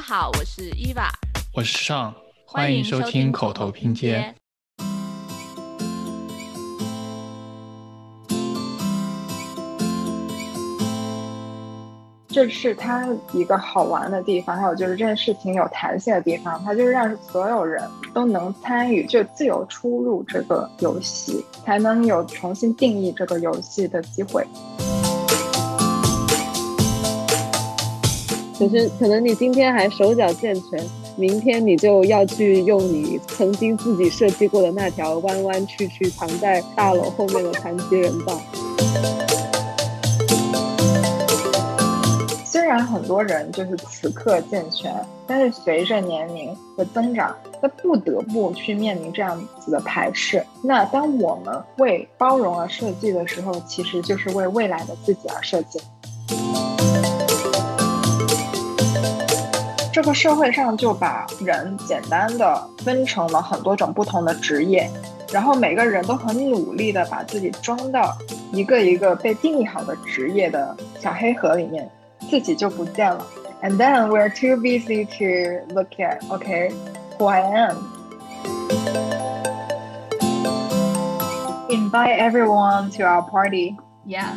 家好，我是伊娃，我是尚，欢迎收听口头拼接。。这是它一个好玩的地方，还有就是这件事情有弹性的地方，它就是让所有人都能参与，就自由出入这个游戏，才能有重新定义这个游戏的机会。可是可能你今天还手脚健全，明天你就要去用你曾经自己设计过的那条弯弯曲曲藏在大楼后面的残疾人道。虽然很多人就是此刻健全，但是随着年龄的增长，他不得不去面临这样子的排斥。那当我们为包容而设计的时候，其实就是为未来的自己而设计。这个社会上就把人简单的分成了很多种不同的职业，然后每个人都很努力的把自己装到一个一个被定义好的职业的小黑盒里面，自己就不见了。And then we're too busy to look at, okay, who I am. Invite everyone to our party. Yeah，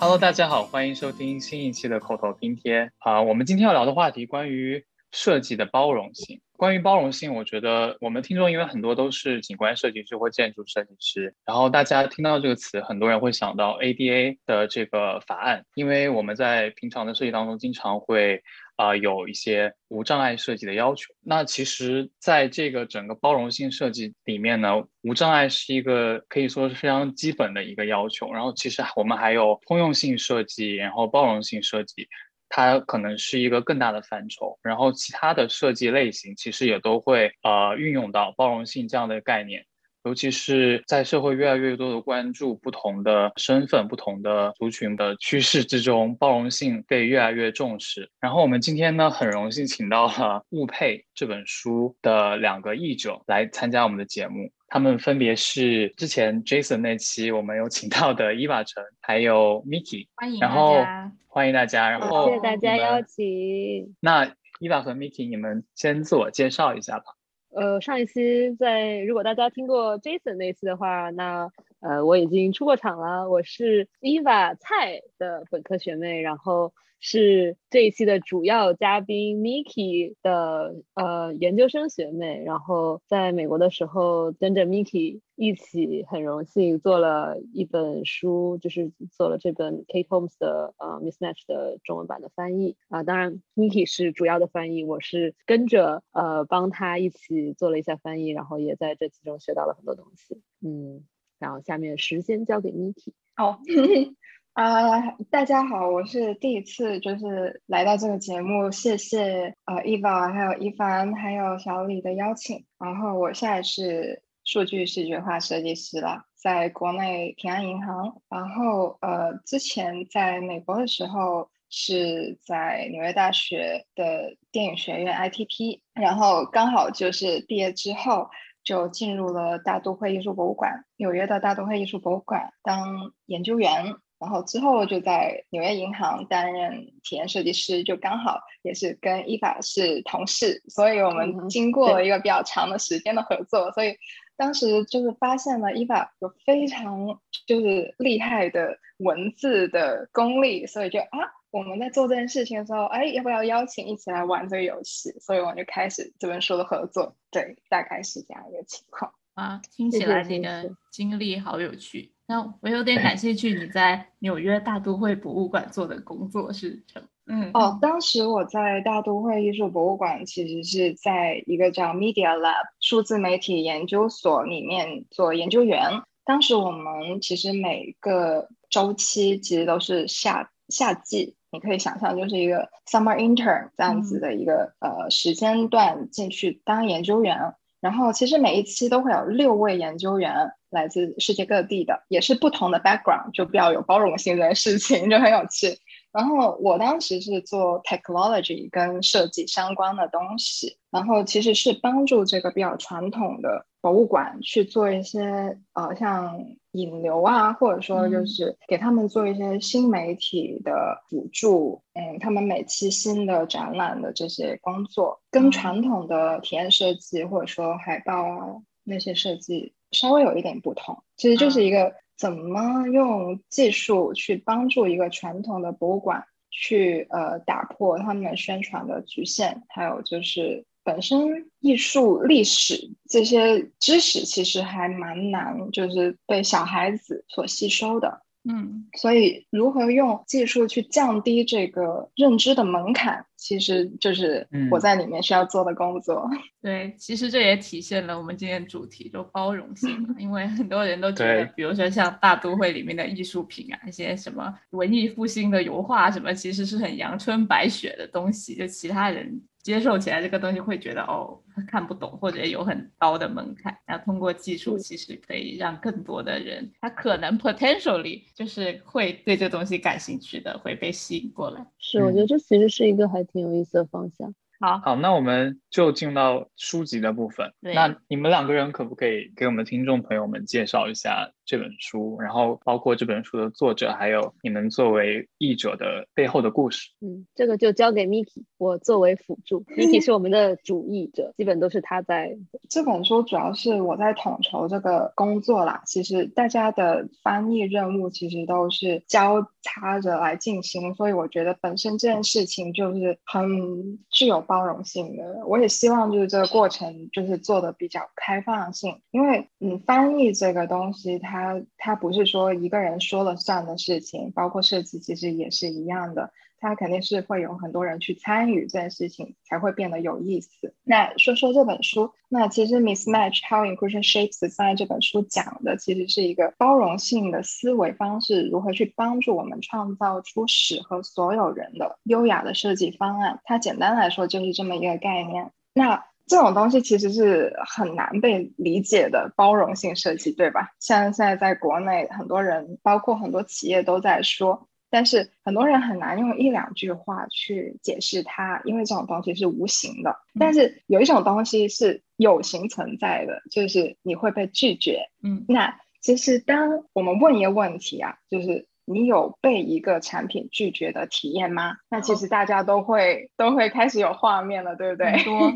Hello，大家好，欢迎收听新一期的口头拼贴啊、我们今天要聊的话题关于设计的包容性。关于包容性，我觉得我们听众因为很多都是景观设计师或建筑设计师，然后大家听到这个词，很多人会想到 ADA 的这个法案，因为我们在平常的设计当中经常会啊、有一些无障碍设计的要求。那其实，在这个整个包容性设计里面呢，无障碍是一个可以说是非常基本的一个要求。然后，其实我们还有通用性设计，然后包容性设计，它可能是一个更大的范畴。然后，其他的设计类型其实也都会呃运用到包容性这样的概念。尤其是在社会越来越多的关注不同的身份、不同的族群的趋势之中，包容性被越来越重视。然后我们今天呢，很荣幸请到了《物配》这本书的两个译者来参加我们的节目。他们分别是之前 Jason 那期我们有请到的伊娃陈，还有 Miki。欢迎大然后家。欢迎大家。然后谢谢大家邀请。那伊娃和 Miki，你们先自我介绍一下吧。呃，上一期在如果大家听过 Jason 那期的话，那呃我已经出过场了，我是 Eva 蔡的本科学妹，然后是这一期的主要嘉宾 Miki 的呃研究生学妹，然后在美国的时候跟着 Miki 一起很荣幸做了一本书，就是做了这本 Kate Holmes 的呃 Mismatch 的中文版的翻译。啊、当然 Miki 是主要的翻译，我是跟着呃帮他一起做了一下翻译，然后也在这其中学到了很多东西，嗯，然后下面时间交给 Miki。哦，啊、大家好，我是第一次就是来到这个节目，谢谢呃 Eva 还有一凡还有小李的邀请。然后我现在是数据视觉化设计师了，在国内平安银行。然后呃，之前在美国的时候是在纽约大学的电影学院 ITP，然后刚好就是毕业之后。就进入了大都会艺术博物馆，纽约的大都会艺术博物馆当研究员，然后之后就在纽约银行担任体验设计师，就刚好也是跟伊法是同事，所以我嗯们经过了一个比较长的时间的合作，所以当时就是发现了伊法有非常就是厉害的文字的功力，所以就啊。我们在做这件事情的时候，哎，要不要邀请一起来玩这个游戏？所以我们就开始这本书的合作。对，大概是这样一个情况。啊，听起来你谢的经历好有趣。那我有点感兴趣你在纽约大都会博物馆做的工作是什么？嗯，哦，当时我在大都会艺术博物馆，其实是在一个叫 Media Lab 数字媒体研究所里面做研究员。当时我们其实每个周期其实都是夏夏季，你可以想象就是一个 summer intern 这样子的一个、呃时间段进去当研究员。然后其实每一期都会有六位研究员来自世界各地的，也是不同的 background，就比较有包容性这件事情就很有趣。然后我当时是做 technology 跟设计相关的东西，然后其实是帮助这个比较传统的博物馆去做一些呃像引流啊，或者说就是给他们做一些新媒体的辅助，嗯，他们每期新的展览的这些工作，跟传统的体验设计或者说海报啊那些设计稍微有一点不同，其实就是一个。怎么用技术去帮助一个传统的博物馆去呃打破他们宣传的局限？还有就是本身艺术历史这些知识其实还蛮难，就是被小孩子所吸收的。嗯，所以如何用技术去降低这个认知的门槛，其实就是我在里面需要做的工作。对，其实这也体现了我们今天主题就包容性嘛，因为很多人都觉得，比如说像大都会里面的艺术品啊，一些什么文艺复兴的油画什么，其实是很阳春白雪的东西，就其他人。接受起来这个东西会觉得哦看不懂或者有很高的门槛，那通过技术其实可以让更多的人他可能 potentially 就是会对这个东西感兴趣的会被吸引过来。是，我觉得这其实是一个还挺有意思的方向。好好，那我们就进入到书籍的部分。那你们两个人可不可以给我们听众朋友们介绍一下这本书，然后包括这本书的作者，还有你们作为译者的背后的故事？嗯，这个就交给 Miki，我作为辅助。Miki 是我们的主译者，基本都是他在。这本书主要是我在统筹这个工作啦。其实大家的翻译任务其实都是交叉着来进行，所以我觉得本身这件事情就是很具有。包容性的，我也希望就是这个过程就是做的比较开放性，因为嗯，翻译这个东西，它它不是说一个人说了算的事情，包括设计其实也是一样的。它肯定是会有很多人去参与这件事情，才会变得有意思。那说说这本书，那其实《Mismatch: How Inclusion Shapes Design》这本书讲的其实是一个包容性的思维方式，如何去帮助我们创造出适合所有人的优雅的设计方案。它简单来说就是这么一个概念。那这种东西其实是很难被理解的包容性设计，对吧？像现在在国内，很多人包括很多企业都在说。但是很多人很难用一两句话去解释它，因为这种东西是无形的。但是有一种东西是有形存在的，就是你会被拒绝。嗯，那其实当我们问一个问题啊，就是你有被一个产品拒绝的体验吗？那其实大家都会都会开始有画面了，对不对？多。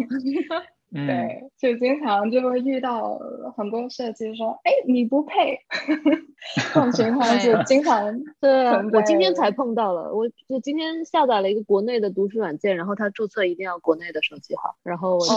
对，就经常就会遇到很多设计说：“哎，你不配。”这种情况就经常。对啊，我今天才碰到了，我就今天下载了一个国内的读书软件，然后它注册一定要国内的手机号，然后我就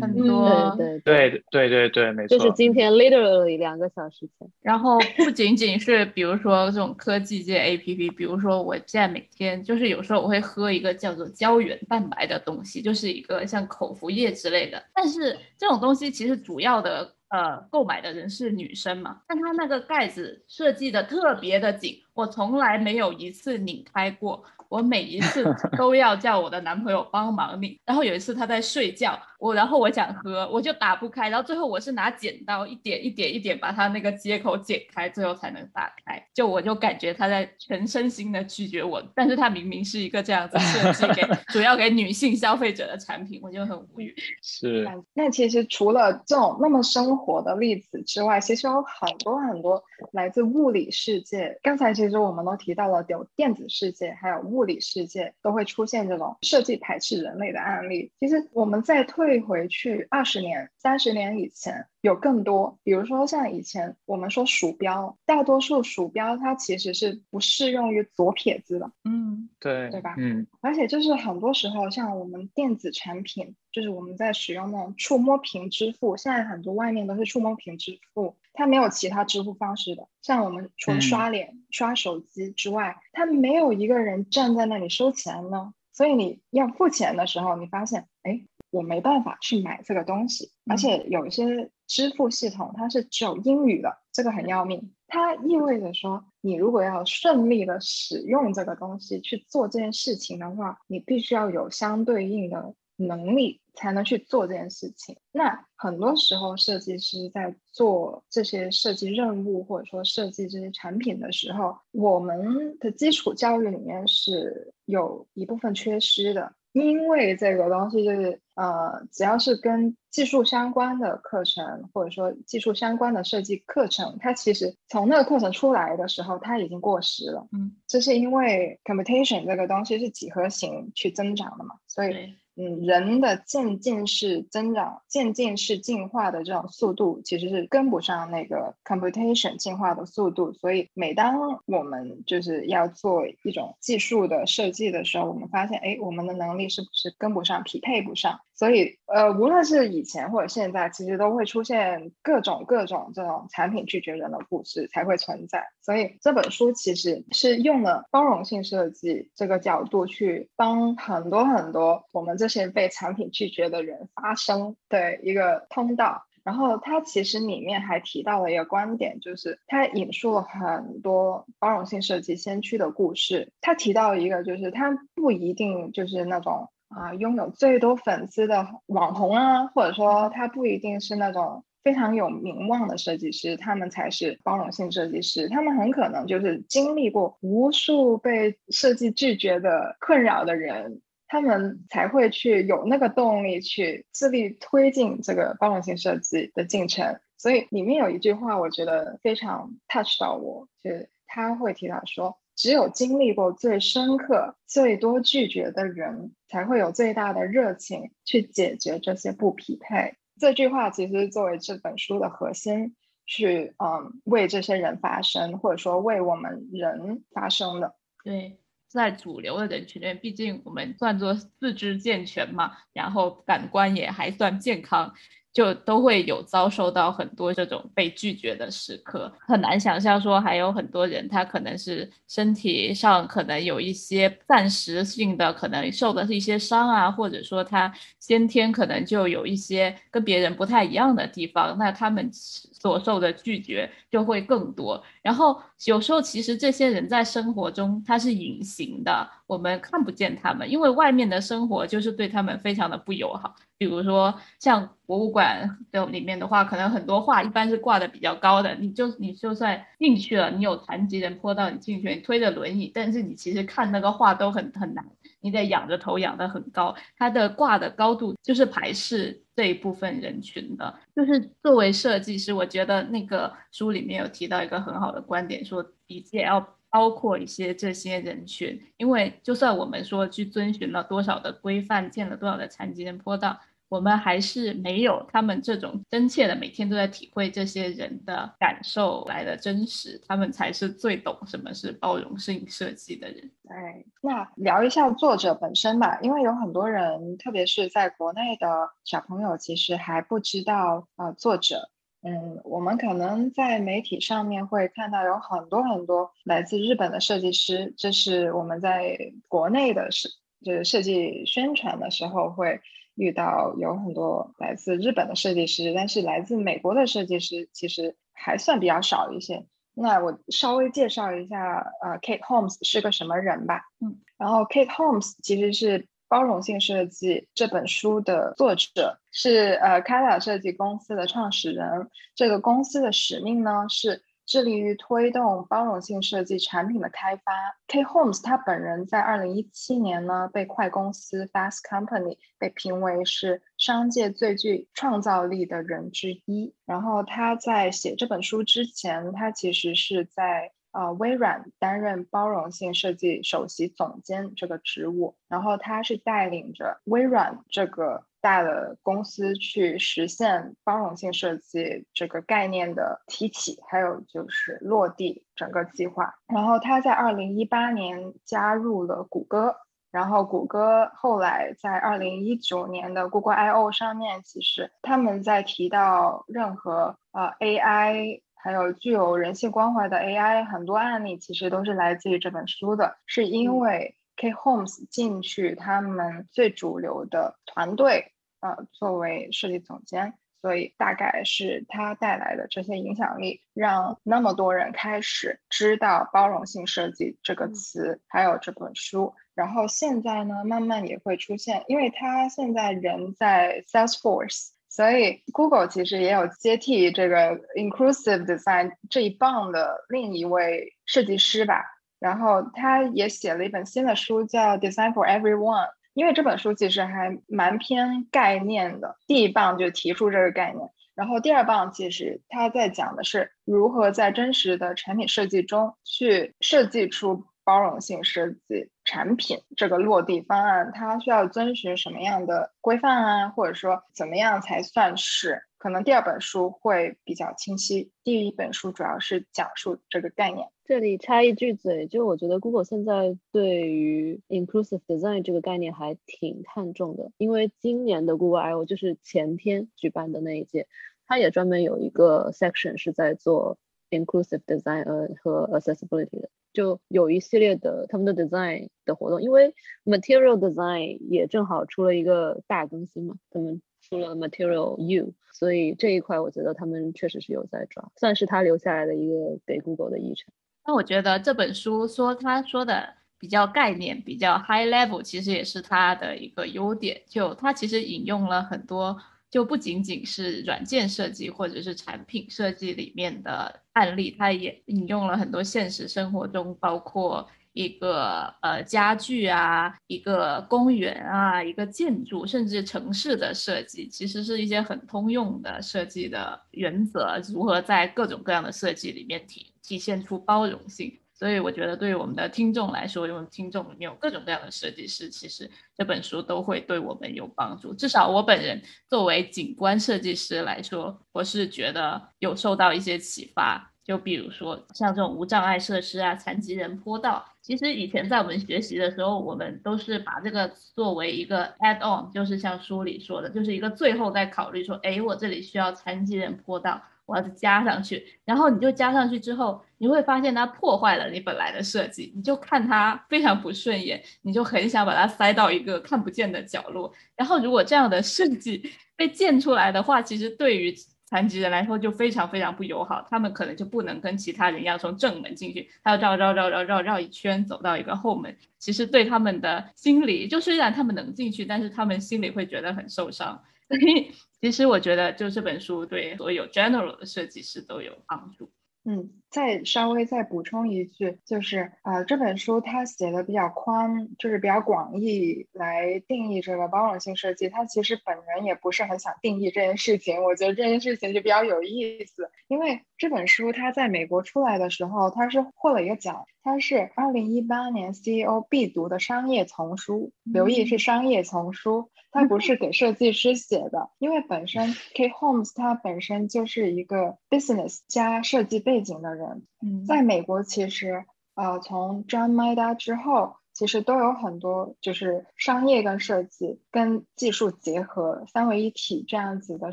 很多。对对对对对，没错。就是今天 literally 两个小时前。然后 不仅仅是比如说这种科技界 APP，比如说我现在每天就是有时候我会喝一个叫做胶原蛋白的东西，就是一个像口服液之类但是这种东西其实主要的呃购买的人是女生嘛，但它那个盖子设计的特别的紧，我从来没有一次拧开过。我每一次 都要叫我的男朋友帮忙拧，然后有一次他在睡觉，我然后我想喝，我就打不开，然后最后我是拿剪刀一点一点一点把他那个接口剪开，最后才能打开。就我就感觉他在全身心的拒绝我，但是他明明是一个这样子设计给 主要给女性消费者的产品，我就很无语。是。那其实除了这种那么生活的例子之外，其实有很多很多来自物理世界。刚才其实我们都提到了有电子世界，还有物。物理世界都会出现这种设计排斥人类的案例。其实我们再退回去二十年、三十年以前，有更多。比如说像以前我们说鼠标，大多数鼠标它其实是不适用于左撇子的。嗯，对，对吧？嗯。而且就是很多时候，像我们电子产品，就是我们在使用那种触摸屏支付，现在很多外面都是触摸屏支付。它没有其他支付方式的，像我们除了刷脸、刷手机之外，它没有一个人站在那里收钱呢。所以你要付钱的时候，你发现，哎，我没办法去买这个东西。而且有一些支付系统它是只有英语的，这个很要命。它意味着说，你如果要顺利的使用这个东西去做这件事情的话，你必须要有相对应的能力。才能去做这件事情。那很多时候，设计师在做这些设计任务或者说设计这些产品的时候，我们的基础教育里面是有一部分缺失的。因为这个东西就是，呃，只要是跟技术相关的课程，或者说技术相关的设计课程，它其实从那个课程出来的时候，它已经过时了。嗯，这是因为 computation 这个东西是几何型去增长的嘛，所以。嗯，人的渐进式增长、渐进式进化的这种速度，其实是跟不上那个 computation 进化的速度。所以，每当我们就是要做一种技术的设计的时候，我们发现，哎，我们的能力是不是跟不上、匹配不上？所以，呃，无论是以前或者现在，其实都会出现各种各种这种产品拒绝人的故事才会存在。所以，这本书其实是用了包容性设计这个角度去帮很多很多我们这些被产品拒绝的人发声的一个通道。然后，它其实里面还提到了一个观点，就是它引述了很多包容性设计先驱的故事。他提到一个，就是它不一定就是那种。啊，拥有最多粉丝的网红啊，或者说他不一定是那种非常有名望的设计师，他们才是包容性设计师。他们很可能就是经历过无数被设计拒绝的困扰的人，他们才会去有那个动力去自力推进这个包容性设计的进程。所以里面有一句话，我觉得非常 touch 到我，就是他会提到说。只有经历过最深刻、最多拒绝的人，才会有最大的热情去解决这些不匹配。这句话其实作为这本书的核心，去嗯为这些人发声，或者说为我们人发声的。对，在主流的人群里面，毕竟我们算作四肢健全嘛，然后感官也还算健康。就都会有遭受到很多这种被拒绝的时刻，很难想象说还有很多人他可能是身体上可能有一些暂时性的可能受的是一些伤啊，或者说他先天可能就有一些跟别人不太一样的地方，那他们所受的拒绝就会更多。然后有时候其实这些人在生活中他是隐形的，我们看不见他们，因为外面的生活就是对他们非常的不友好。比如说像博物馆的里面的话，可能很多画一般是挂的比较高的，你就你就算进去了，你有残疾人坡道，你进去你推着轮椅，但是你其实看那个画都很很难，你得仰着头仰得很高，它的挂的高度就是排斥这一部分人群的。就是作为设计师，我觉得那个书里面有提到一个很好的观点，说笔记也要。包括一些这些人群，因为就算我们说去遵循了多少的规范，建了多少的残疾人坡道，我们还是没有他们这种真切的每天都在体会这些人的感受来的真实。他们才是最懂什么是包容性设计的人。哎，那聊一下作者本身吧，因为有很多人，特别是在国内的小朋友，其实还不知道啊作者。嗯，我们可能在媒体上面会看到有很多很多来自日本的设计师，这是我们在国内的设就是设计宣传的时候会遇到有很多来自日本的设计师，但是来自美国的设计师其实还算比较少一些。那我稍微介绍一下，呃，Kate Holmes 是个什么人吧。嗯，然后 Kate Holmes 其实是。包容性设计这本书的作者是呃开拉设计公司的创始人。这个公司的使命呢是致力于推动包容性设计产品的开发。K Holmes 他本人在二零一七年呢被快公司 Fast Company 被评为是商界最具创造力的人之一。然后他在写这本书之前，他其实是在。呃，微软担任包容性设计首席总监这个职务，然后他是带领着微软这个大的公司去实现包容性设计这个概念的提起，还有就是落地整个计划。然后他在二零一八年加入了谷歌，然后谷歌后来在二零一九年的 Google I O 上面，其实他们在提到任何呃 AI。还有具有人性关怀的 AI，很多案例其实都是来自于这本书的，是因为 K Holmes 进去他们最主流的团队，呃，作为设计总监，所以大概是他带来的这些影响力，让那么多人开始知道包容性设计这个词，还有这本书。然后现在呢，慢慢也会出现，因为他现在人在 Salesforce，所以 Google 其实也有接替这个 Inclusive Design 这一棒的另一位设计师吧。然后他也写了一本新的书，叫 Design for Everyone。因为这本书其实还蛮偏概念的，第一棒就提出这个概念，然后第二棒其实他在讲的是如何在真实的产品设计中去设计出包容性设计产品这个落地方案，它需要遵循什么样的规范啊，或者说怎么样才算是？可能第二本书会比较清晰，第一本书主要是讲述这个概念。这里插一句嘴，就我觉得 Google 现在对于 inclusive design 这个概念还挺看重的，因为今年的 Google I/O 就是前天举办的那一届，它也专门有一个 section 是在做 inclusive design 和 accessibility 的，就有一系列的他们的 design 的活动，因为 material design 也正好出了一个大更新嘛，他们出了 material U，所以这一块我觉得他们确实是有在抓，算是他留下来的一个给 Google 的遗产。那我觉得这本书说他说的比较概念，比较 high level，其实也是他的一个优点。就他其实引用了很多，就不仅仅是软件设计或者是产品设计里面的案例，它也引用了很多现实生活中，包括一个呃家具啊，一个公园啊，一个建筑，甚至城市的设计，其实是一些很通用的设计的原则，如何在各种各样的设计里面体。体现出包容性，所以我觉得对于我们的听众来说，因为听众里面有各种各样的设计师，其实这本书都会对我们有帮助。至少我本人作为景观设计师来说，我是觉得有受到一些启发。就比如说像这种无障碍设施啊、残疾人坡道，其实以前在我们学习的时候，我们都是把这个作为一个 add on，就是像书里说的，就是一个最后再考虑说，哎，我这里需要残疾人坡道。我要加上去，然后你就加上去之后，你会发现它破坏了你本来的设计，你就看它非常不顺眼，你就很想把它塞到一个看不见的角落。然后如果这样的设计被建出来的话，其实对于残疾人来说就非常非常不友好，他们可能就不能跟其他人一样从正门进去，他要绕绕绕绕绕绕一圈走到一个后门。其实对他们的心理，就虽然他们能进去，但是他们心里会觉得很受伤。所以，其实我觉得，就这本书对所有 general 的设计师都有帮助。嗯，再稍微再补充一句，就是呃，这本书它写的比较宽，就是比较广义来定义这个包容性设计。它其实本人也不是很想定义这件事情，我觉得这件事情就比较有意思。因为这本书它在美国出来的时候，它是获了一个奖，它是二零一八年 CEO 必读的商业丛书，留意是商业丛书。它不是给设计师写的，因为本身 K Holmes 他本身就是一个 business 加设计背景的人。嗯，在美国其实，呃，从 John Maeda 之后，其实都有很多就是商业跟设计跟技术结合三位一体这样子的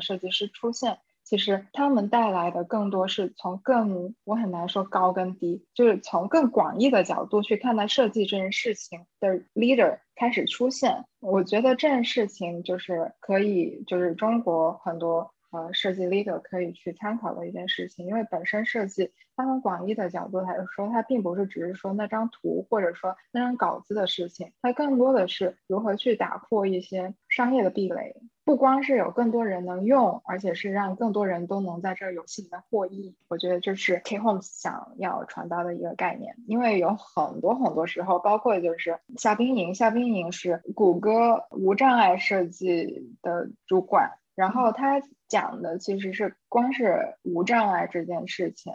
设计师出现。其实他们带来的更多是从更我很难说高跟低，就是从更广义的角度去看待设计这件事情的 leader 开始出现。我觉得这件事情就是可以，就是中国很多呃设计 leader 可以去参考的一件事情，因为本身设计它从广义的角度来说，它并不是只是说那张图或者说那张稿子的事情，它更多的是如何去打破一些商业的壁垒。不光是有更多人能用，而且是让更多人都能在这个游戏里面获益。我觉得这是 K Holmes 想要传达的一个概念。因为有很多很多时候，包括就是夏冰莹，夏冰莹是谷歌无障碍设计的主管，然后他讲的其实是光是无障碍这件事情。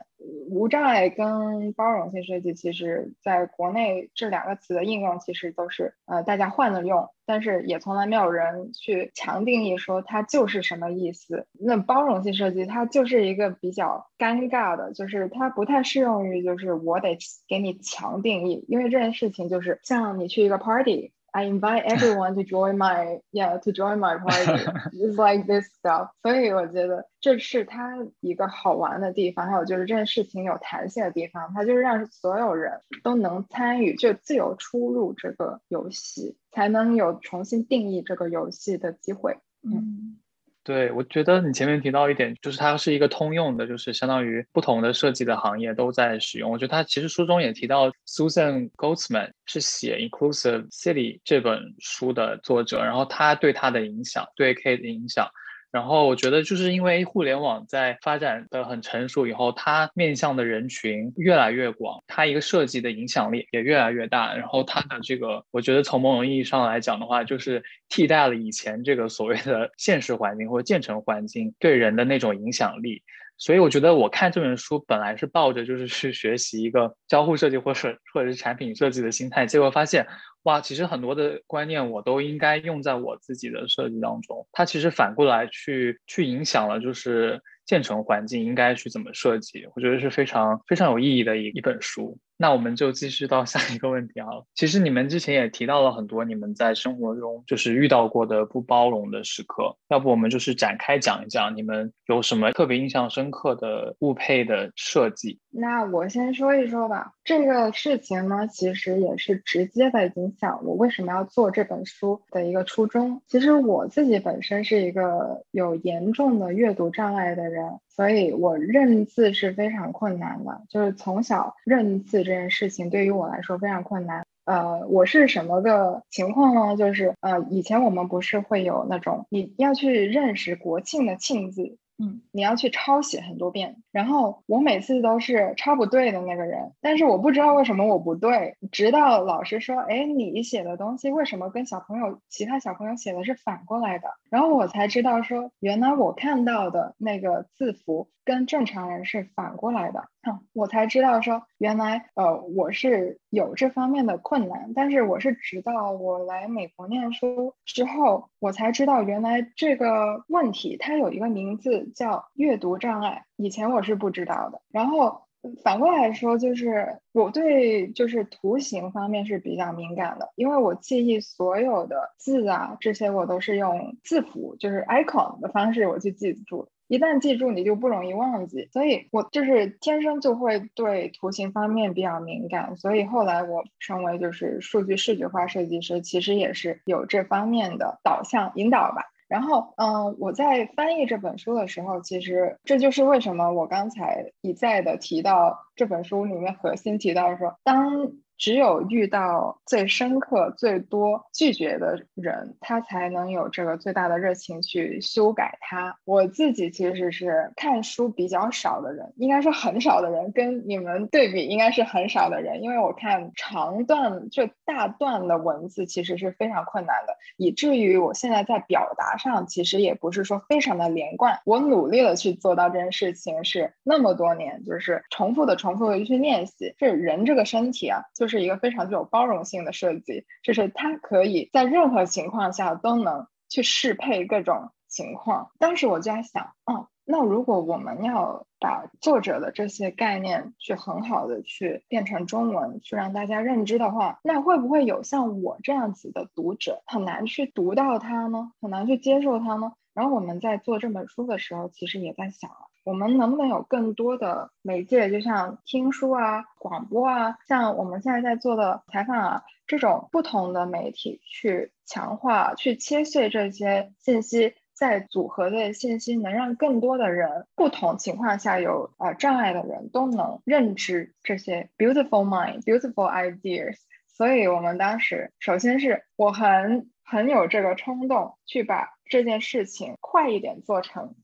无障碍跟包容性设计，其实在国内这两个词的应用其实都是呃大家换了用，但是也从来没有人去强定义说它就是什么意思。那包容性设计它就是一个比较尴尬的，就是它不太适用于就是我得给你强定义，因为这件事情就是像你去一个 party。I invite everyone to join my yeah to join my party. It's like this stuff. 所以我觉得这是它一个好玩的地方，还有就是这件事情有弹性的地方，它就是让所有人都能参与，就自由出入这个游戏，才能有重新定义这个游戏的机会。嗯，对，我觉得你前面提到一点，就是它是一个通用的，就是相当于不同的设计的行业都在使用。我觉得它其实书中也提到，Susan Goldsman 是写《Inclusive City》这本书的作者，然后他对他的影响，对 Kate 的影响。然后我觉得，就是因为互联网在发展的很成熟以后，它面向的人群越来越广，它一个设计的影响力也越来越大。然后它的这个，我觉得从某种意义上来讲的话，就是替代了以前这个所谓的现实环境或者建成环境对人的那种影响力。所以我觉得我看这本书本来是抱着就是去学习一个交互设计或者或者是产品设计的心态，结果发现哇，其实很多的观念我都应该用在我自己的设计当中。它其实反过来去去影响了就是建成环境应该去怎么设计，我觉得是非常非常有意义的一一本书。那我们就继续到下一个问题啊。其实你们之前也提到了很多你们在生活中就是遇到过的不包容的时刻，要不我们就是展开讲一讲你们有什么特别印象深刻的物配的设计？那我先说一说吧。这个事情呢，其实也是直接的影响我为什么要做这本书的一个初衷。其实我自己本身是一个有严重的阅读障碍的人。所以，我认字是非常困难的，就是从小认字这件事情对于我来说非常困难。呃，我是什么个情况呢？就是呃，以前我们不是会有那种你要去认识国庆的庆字。嗯，你要去抄写很多遍，然后我每次都是抄不对的那个人，但是我不知道为什么我不对，直到老师说，哎，你写的东西为什么跟小朋友其他小朋友写的是反过来的，然后我才知道说，原来我看到的那个字符跟正常人是反过来的。我才知道说，原来呃我是有这方面的困难，但是我是直到我来美国念书之后，我才知道原来这个问题它有一个名字叫阅读障碍，以前我是不知道的。然后反过来说，就是我对就是图形方面是比较敏感的，因为我记忆所有的字啊这些我都是用字符，就是 icon 的方式我去记住。一旦记住，你就不容易忘记，所以我就是天生就会对图形方面比较敏感，所以后来我成为就是数据视觉化设计师，其实也是有这方面的导向引导吧。然后，嗯，我在翻译这本书的时候，其实这就是为什么我刚才一再的提到这本书里面核心提到说，当。只有遇到最深刻、最多拒绝的人，他才能有这个最大的热情去修改它。我自己其实是看书比较少的人，应该是很少的人，跟你们对比应该是很少的人。因为我看长段就大段的文字其实是非常困难的，以至于我现在在表达上其实也不是说非常的连贯。我努力的去做到这件事情，是那么多年，就是重复的、重复的去练习。这人这个身体啊，就是。是一个非常具有包容性的设计，就是它可以在任何情况下都能去适配各种情况。当时我就在想，嗯，那如果我们要把作者的这些概念去很好的去变成中文，去让大家认知的话，那会不会有像我这样子的读者很难去读到它呢？很难去接受它呢？然后我们在做这本书的时候，其实也在想。我们能不能有更多的媒介，就像听书啊、广播啊，像我们现在在做的采访啊，这种不同的媒体去强化、去切碎这些信息，再组合的信息，能让更多的人，不同情况下有呃障碍的人都能认知这些 beautiful mind、beautiful ideas。所以，我们当时首先是我很很有这个冲动，去把这件事情快一点做成。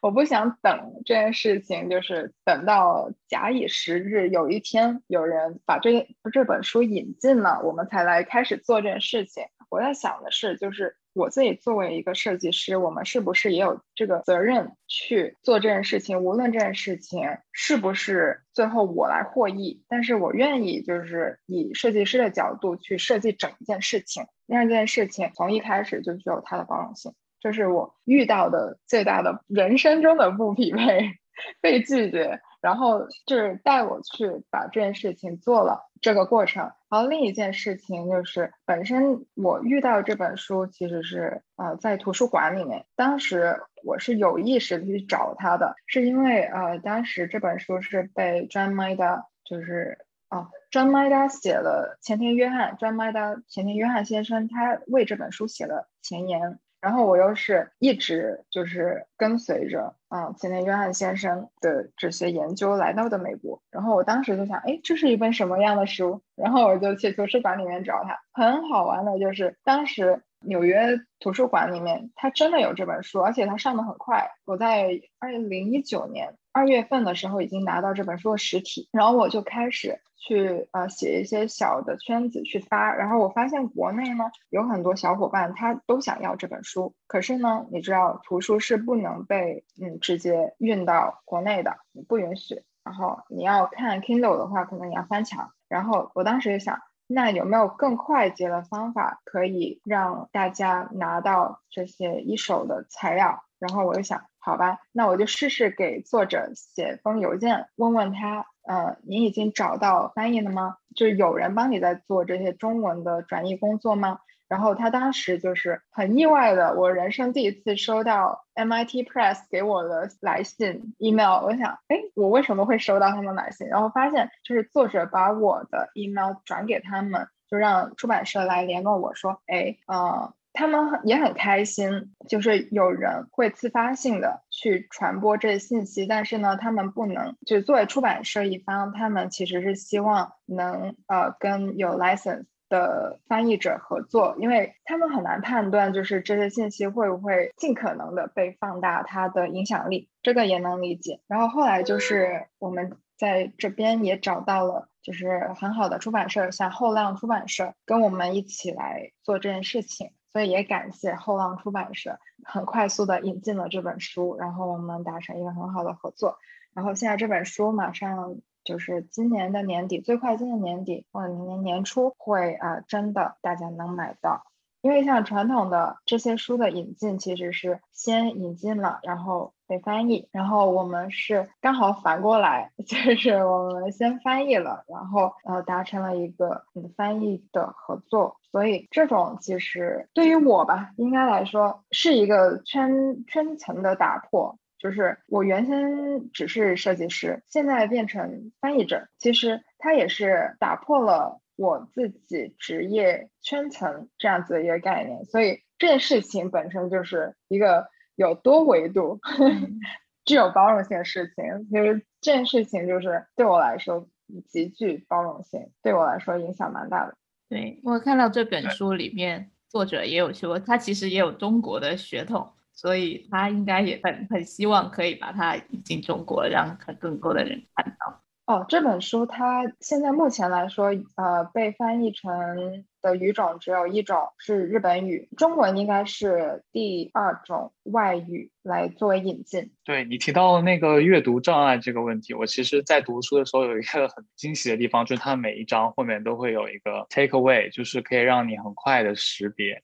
我不想等这件事情，就是等到假以时日，有一天有人把这这本书引进了，我们才来开始做这件事情。我在想的是，就是我自己作为一个设计师，我们是不是也有这个责任去做这件事情？无论这件事情是不是最后我来获益，但是我愿意就是以设计师的角度去设计整件事情，让这件事情从一开始就具有它的包容性。这是我遇到的最大的人生中的不匹配，被拒绝，然后就是带我去把这件事情做了这个过程。然后另一件事情就是，本身我遇到这本书其实是呃在图书馆里面，当时我是有意识的去找它的，是因为呃当时这本书是被 John Maida 就是啊 John Maida 写了前田约翰，John Maida 前田约翰先生他为这本书写了前言。然后我又是一直就是跟随着啊前田约翰先生的这些研究来到的美国，然后我当时就想，哎，这是一本什么样的书？然后我就去图书馆里面找他。很好玩的就是当时纽约图书馆里面它真的有这本书，而且它上的很快。我在二零一九年二月份的时候已经拿到这本书的实体，然后我就开始。去呃写一些小的圈子去发，然后我发现国内呢有很多小伙伴他都想要这本书，可是呢你知道图书是不能被嗯直接运到国内的，不允许。然后你要看 Kindle 的话，可能你要翻墙。然后我当时就想，那有没有更快捷的方法可以让大家拿到这些一手的材料？然后我就想，好吧，那我就试试给作者写封邮件，问问他。呃，你已经找到翻译了吗？就是有人帮你在做这些中文的转译工作吗？然后他当时就是很意外的，我人生第一次收到 MIT Press 给我的来信 email。我想，哎，我为什么会收到他们来信？然后发现就是作者把我的 email 转给他们，就让出版社来联络我说，哎，呃。他们也很开心，就是有人会自发性的去传播这信息，但是呢，他们不能，就作为出版社一方，他们其实是希望能呃跟有 license 的翻译者合作，因为他们很难判断就是这些信息会不会尽可能的被放大它的影响力，这个也能理解。然后后来就是我们在这边也找到了就是很好的出版社，像后浪出版社，跟我们一起来做这件事情。所以也感谢后浪出版社很快速的引进了这本书，然后我们达成一个很好的合作。然后现在这本书马上就是今年的年底，最快今年年底或者明年年初会啊真的大家能买到。因为像传统的这些书的引进，其实是先引进了，然后被翻译，然后我们是刚好反过来，就是我们先翻译了，然后呃达成了一个翻译的合作，所以这种其实对于我吧，应该来说是一个圈圈层的打破，就是我原先只是设计师，现在变成翻译者，其实它也是打破了。我自己职业圈层这样子的一个概念，所以这件事情本身就是一个有多维度、具有包容性的事情。其实这件事情就是对我来说极具包容性，对我来说影响蛮大的。对我看到这本书里面，作者也有说，他其实也有中国的血统，所以他应该也很很希望可以把它引进中国，让更多的人看到。哦，这本书它现在目前来说，呃，被翻译成的语种只有一种是日本语，中文应该是第二种外语来作为引进。对你提到那个阅读障碍这个问题，我其实在读书的时候有一个很惊喜的地方，就是它每一章后面都会有一个 take away，就是可以让你很快的识别，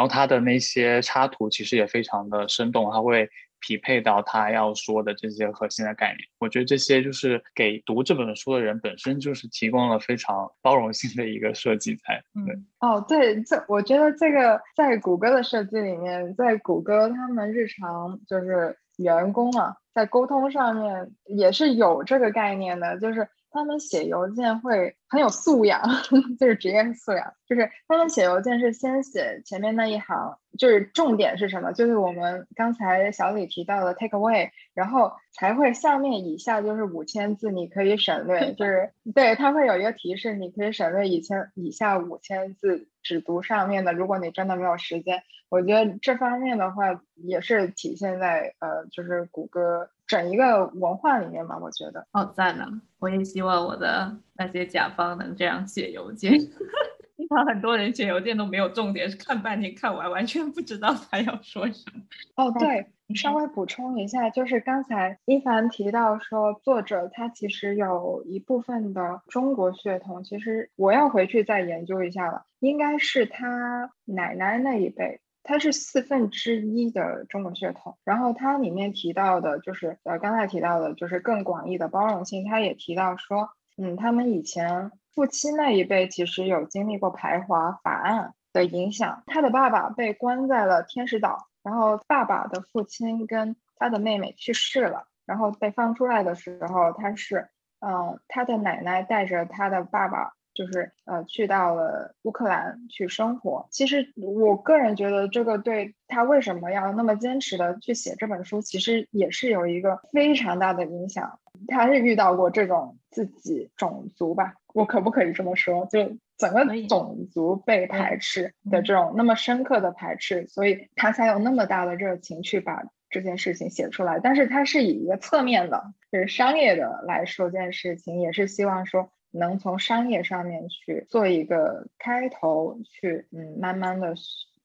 然后它的那些插图其实也非常的生动，它会。匹配到他要说的这些核心的概念，我觉得这些就是给读这本书的人本身就是提供了非常包容性的一个设计在。嗯，哦，对，这我觉得这个在谷歌的设计里面，在谷歌他们日常就是员工啊，在沟通上面也是有这个概念的，就是。他们写邮件会很有素养，就是职业素养。就是他们写邮件是先写前面那一行，就是重点是什么？就是我们刚才小李提到的 take away，然后才会下面以下就是五千字，你可以省略。就是对，他会有一个提示，你可以省略以前以下五千字，只读上面的。如果你真的没有时间，我觉得这方面的话也是体现在呃，就是谷歌。整一个文化里面嘛，我觉得好赞啊！我也希望我的那些甲方能这样写邮件。经常很多人写邮件都没有重点，是看半天看完完全不知道他要说什么。哦，对，稍微补充一下，就是刚才一凡提到说，作者他其实有一部分的中国血统，其实我要回去再研究一下了，应该是他奶奶那一辈。它是四分之一的中国血统，然后它里面提到的就是呃刚才提到的就是更广义的包容性，他也提到说，嗯，他们以前父亲那一辈其实有经历过排华法案的影响，他的爸爸被关在了天使岛，然后爸爸的父亲跟他的妹妹去世了，然后被放出来的时候，他是，嗯，他的奶奶带着他的爸爸。就是呃去到了乌克兰去生活。其实我个人觉得，这个对他为什么要那么坚持的去写这本书，其实也是有一个非常大的影响。他是遇到过这种自己种族吧，我可不可以这么说？就整个种族被排斥的这种那么深刻的排斥，所以他才有那么大的热情去把这件事情写出来。但是他是以一个侧面的，就是商业的来说这件事情，也是希望说能从商业上面去做一个开头，去嗯慢慢的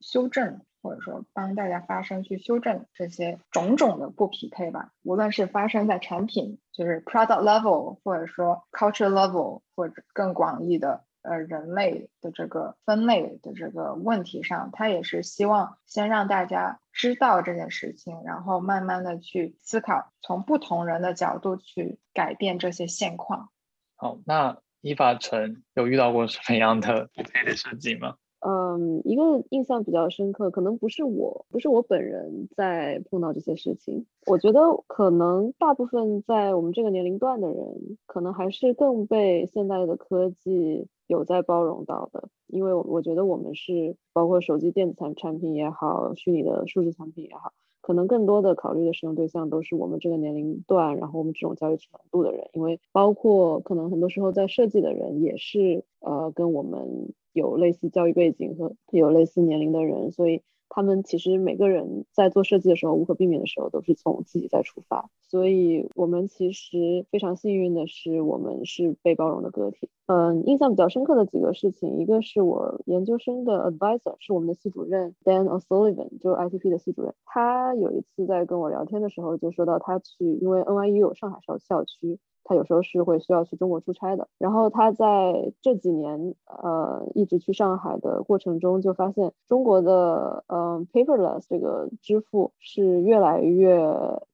修正。或者说帮大家发声去修正这些种种的不匹配吧，无论是发生在产品，就是 product level，或者说 culture level，或者更广义的呃人类的这个分类的这个问题上，他也是希望先让大家知道这件事情，然后慢慢的去思考，从不同人的角度去改变这些现况。好，那依法成有遇到过什么样的不配的设计吗？嗯，一个印象比较深刻，可能不是我，不是我本人在碰到这些事情。我觉得可能大部分在我们这个年龄段的人，可能还是更被现代的科技有在包容到的。因为我觉得我们是包括手机电子产产品也好，虚拟的数字产品也好，可能更多的考虑的使用对象都是我们这个年龄段，然后我们这种教育程度的人。因为包括可能很多时候在设计的人也是呃跟我们。有类似教育背景和有类似年龄的人，所以他们其实每个人在做设计的时候，无可避免的时候都是从自己在出发。所以我们其实非常幸运的是，我们是被包容的个体。嗯，印象比较深刻的几个事情，一个是我研究生的 advisor 是我们的系主任 Dan O'Sullivan，就 ITP 的系主任。他有一次在跟我聊天的时候，就说到他去，因为 NYU 有上海校校区。他有时候是会需要去中国出差的，然后他在这几年，呃，一直去上海的过程中，就发现中国的，嗯，paperless 这个支付是越来越，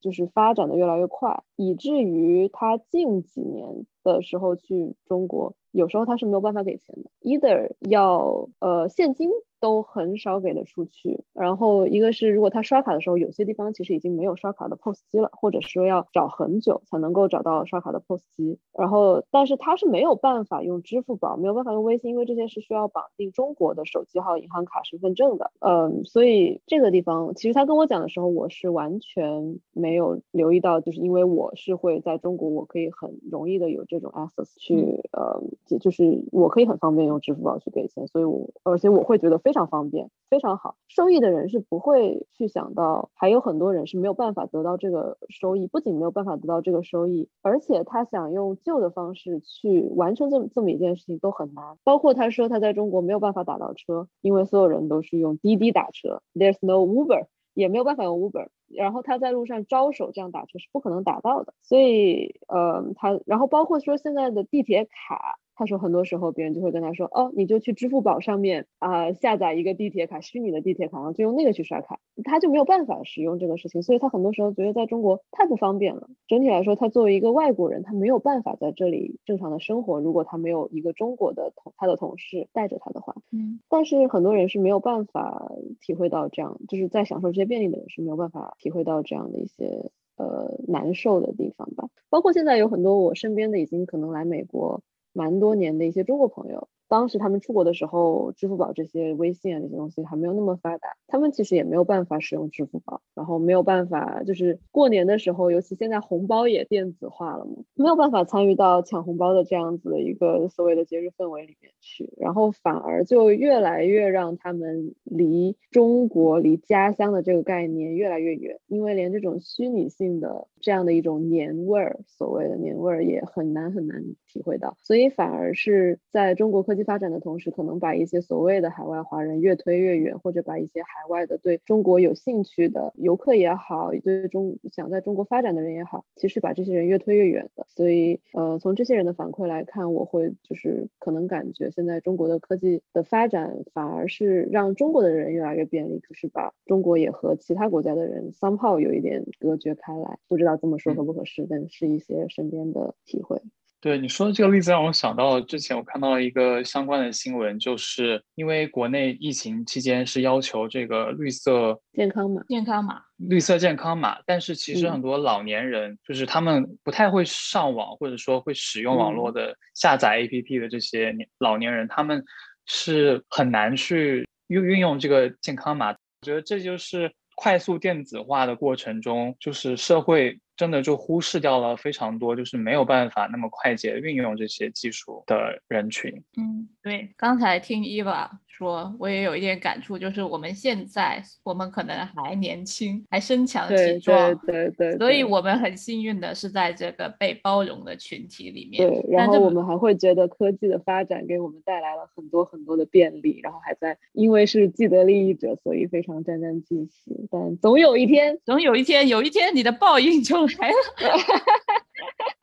就是发展的越来越快，以至于他近几年的时候去中国，有时候他是没有办法给钱的，either 要，呃，现金。都很少给的出去。然后一个是，如果他刷卡的时候，有些地方其实已经没有刷卡的 POS 机了，或者说要找很久才能够找到刷卡的 POS 机。然后，但是他是没有办法用支付宝，没有办法用微信，因为这些是需要绑定中国的手机号、银行卡、身份证的。嗯，所以这个地方其实他跟我讲的时候，我是完全没有留意到，就是因为我是会在中国，我可以很容易的有这种 access 去，呃，就是我可以很方便用支付宝去给钱，所以我而且我会觉得非。非常方便，非常好。受益的人是不会去想到，还有很多人是没有办法得到这个收益。不仅没有办法得到这个收益，而且他想用旧的方式去完成这这么一件事情都很难。包括他说他在中国没有办法打到车，因为所有人都是用滴滴打车，There's no Uber，也没有办法用 Uber。然后他在路上招手这样打车是不可能打到的。所以，呃，他然后包括说现在的地铁卡。他说，很多时候别人就会跟他说，哦，你就去支付宝上面啊下载一个地铁卡，虚拟的地铁卡，然后就用那个去刷卡，他就没有办法使用这个事情，所以他很多时候觉得在中国太不方便了。整体来说，他作为一个外国人，他没有办法在这里正常的生活，如果他没有一个中国的同他的同事带着他的话，嗯。但是很多人是没有办法体会到这样，就是在享受这些便利的人是没有办法体会到这样的一些呃难受的地方吧。包括现在有很多我身边的已经可能来美国。蛮多年的一些中国朋友。当时他们出国的时候，支付宝这些、微信啊这些东西还没有那么发达，他们其实也没有办法使用支付宝，然后没有办法，就是过年的时候，尤其现在红包也电子化了嘛，没有办法参与到抢红包的这样子的一个所谓的节日氛围里面去，然后反而就越来越让他们离中国、离家乡的这个概念越来越远，因为连这种虚拟性的这样的一种年味儿，所谓的年味儿也很难很难体会到，所以反而是在中国科技。发展的同时，可能把一些所谓的海外华人越推越远，或者把一些海外的对中国有兴趣的游客也好，对中想在中国发展的人也好，其实把这些人越推越远的。所以，呃，从这些人的反馈来看，我会就是可能感觉现在中国的科技的发展反而是让中国的人越来越便利，可是把中国也和其他国家的人 somehow 有一点隔绝开来。不知道这么说合不合适，但是一些身边的体会。对你说的这个例子，让我想到之前我看到了一个相关的新闻，就是因为国内疫情期间是要求这个绿色健康码，健康码，绿色健康码，但是其实嗯。很多老年人就是他们不太会上网，或者说会使用网络的下载 APP 的这些年老年人，他们是很难去运运用这个健康码。我觉得这就是快速电子化的过程中，就是社会真的就忽视掉了非常多，就是没有办法那么快捷运用这些技术的人群。嗯，对，刚才听伊娃说，我也有一点感触，就是我们现在我们可能还年轻，还身强体壮对，对对，所以我们很幸运的是在这个被包容的群体里面。对，然后我们还会觉得科技的发展给我们带来了很多很多的便利，然后还在因为是既得利益者，所以非常沾沾自喜。但总有一天，总有一天，有一天你的报应就来了。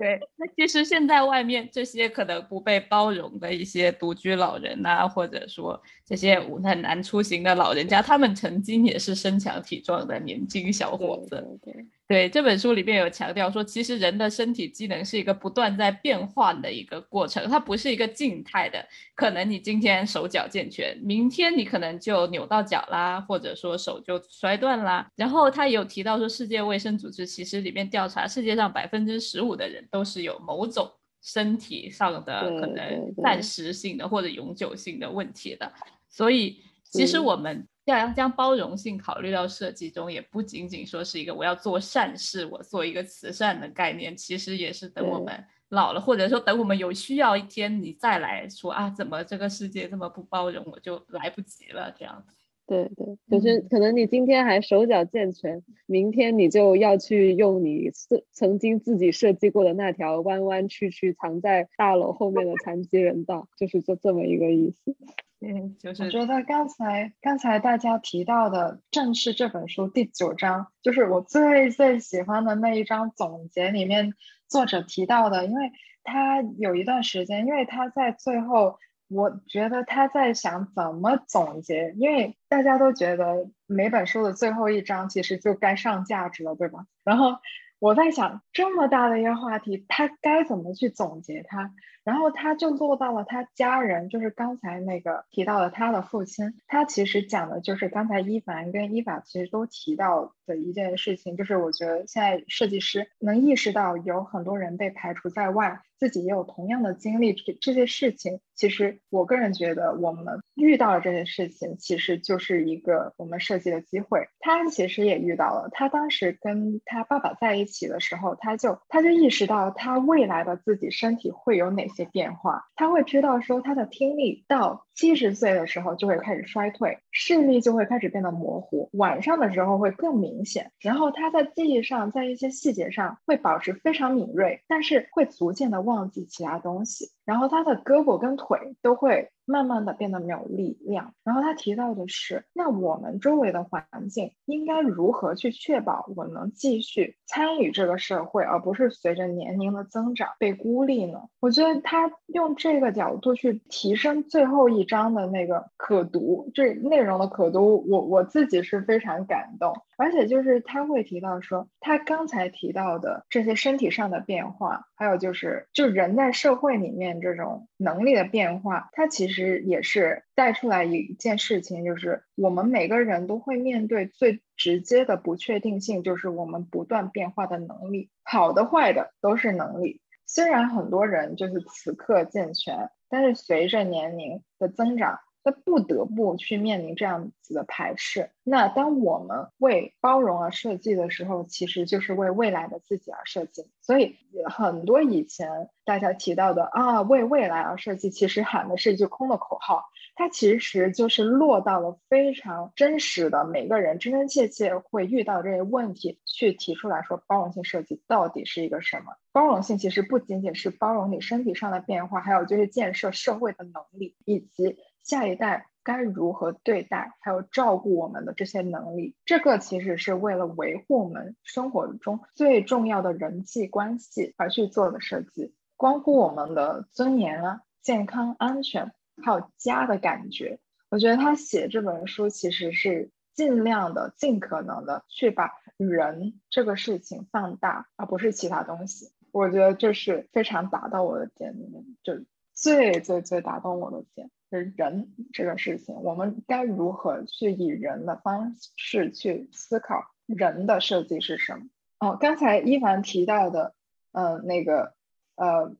对，那其实现在外面这些可能不被包容的一些独居老人呐、或者说这些很难出行的老人家，他们曾经也是身强体壮的年轻小伙子。对对对这本书里面有强调说，其实人的身体机能是一个不断在变换的一个过程，它不是一个静态的。可能你今天手脚健全，明天你可能就扭到脚啦，或者说手就摔断啦。然后他也有提到说，世界卫生组织其实里面调查，世界上百分之十五的人都是有某种身体上的可对对对能暂时性的或者永久性的问题的。所以其实嗯我们要将包容性考虑到设计中，也不仅仅说是一个我要做善事，我做一个慈善的概念，其实也是等我们老了，或者说等我们有需要一天，你再来说啊，怎么这个世界这么不包容，我就来不及了，这样子。对对，就是嗯可能你今天还手脚健全，明天你就要去用你设曾经自己设计过的那条弯弯曲曲藏在大楼后面的残疾人道，就是这这么一个意思。嗯，就是我觉得刚才刚才大家提到的正是这本书第九章，就是我最最喜欢的那一章总结里面作者提到的，因为他有一段时间，因为他在最后，我觉得他在想怎么总结，因为大家都觉得每本书的最后一章其实就该上价值了，对吧？然后我在想，这么大的一个话题，他该怎么去总结它？然后他就落到了他家人，就是刚才那个提到的他的父亲，他其实讲的就是刚才伊凡跟伊法其实都提到的一件事情，就是我觉得现在设计师能意识到有很多人被排除在外，自己也有同样的经历，这这些事情，其实我个人觉得我们遇到了这些事情，其实就是一个我们设计的机会。他其实也遇到了，他当时跟他爸爸在一起的时候，他就他就意识到他未来的自己身体会有哪些变化，他会知道说他的听力到七十岁的时候就会开始衰退，视力就会开始变得模糊，晚上的时候会更明显，然后他在记忆上，在一些细节上会保持非常敏锐，但是会逐渐的忘记其他东西，然后他的胳膊跟腿都会慢慢的变得没有力量。然后他提到的是，那我们周围的环境应该如何去确保我能继续参与这个社会，而不是随着年龄的增长被孤立呢？我觉得他用这个角度去提升最后一章的那个可读，这内容的可读，我我自己是非常感动。而且就是他会提到说，他刚才提到的这些身体上的变化，还有就是就人在社会里面这种能力的变化，它其实也是带出来一件事情，就是我们每个人都会面对最直接的不确定性，就是我们不断变化的能力，好的坏的都是能力。虽然很多人就是此刻健全，但是随着年龄的增长，他不得不去面临这样子的排斥。那当我们为包容而设计的时候，其实就是为未来的自己而设计。所以很多以前大家提到的啊，为未来而设计，其实喊的是一句空的口号。它其实就是落到了非常真实的每个人真真切切会遇到这些问题，去提出来说包容性设计到底是一个什么？包容性其实不仅仅是包容你身体上的变化，还有就是建设社会的能力，以及下一代该如何对待，还有照顾我们的这些能力。这个其实是为了维护我们生活中最重要的人际关系而去做的设计，关乎我们的尊严啊、健康、安全。还有家的感觉，我觉得他写这本书其实是尽量的、尽可能的去把人这个事情放大，而不是其他东西。我觉得这是非常打到我的点里面，就最最最打动我的点，是人这个事情，我们该如何去以人的方式去思考人的设计是什么？哦，刚才一凡提到的，嗯，那个呃，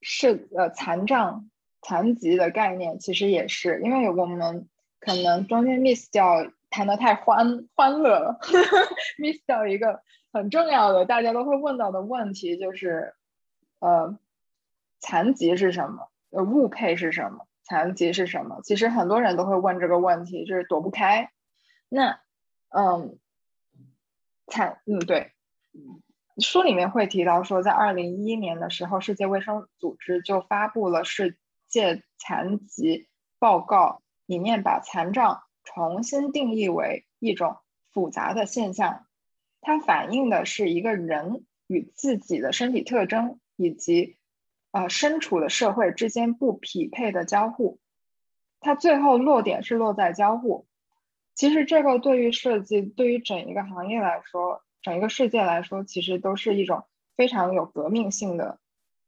是呃残障、残疾的概念，其实也是因为有个我们可能中间 miss 掉。谈的太欢欢乐了，miss 掉一个很重要的，大家都会问到的问题，就是，呃，残疾是什么？呃，物配是什么？残疾是什么？其实很多人都会问这个问题，就是躲不开。那，嗯，残，嗯，对，书里面会提到说，在二零一一年的时候，世界卫生组织就发布了世界残疾报告，里面把残障。重新定义为一种复杂的现象，它反映的是一个人与自己的身体特征以及呃身处的社会之间不匹配的交互。它最后落点是落在交互。其实这个对于设计，对于整一个行业来说，整一个世界来说，其实都是一种非常有革命性的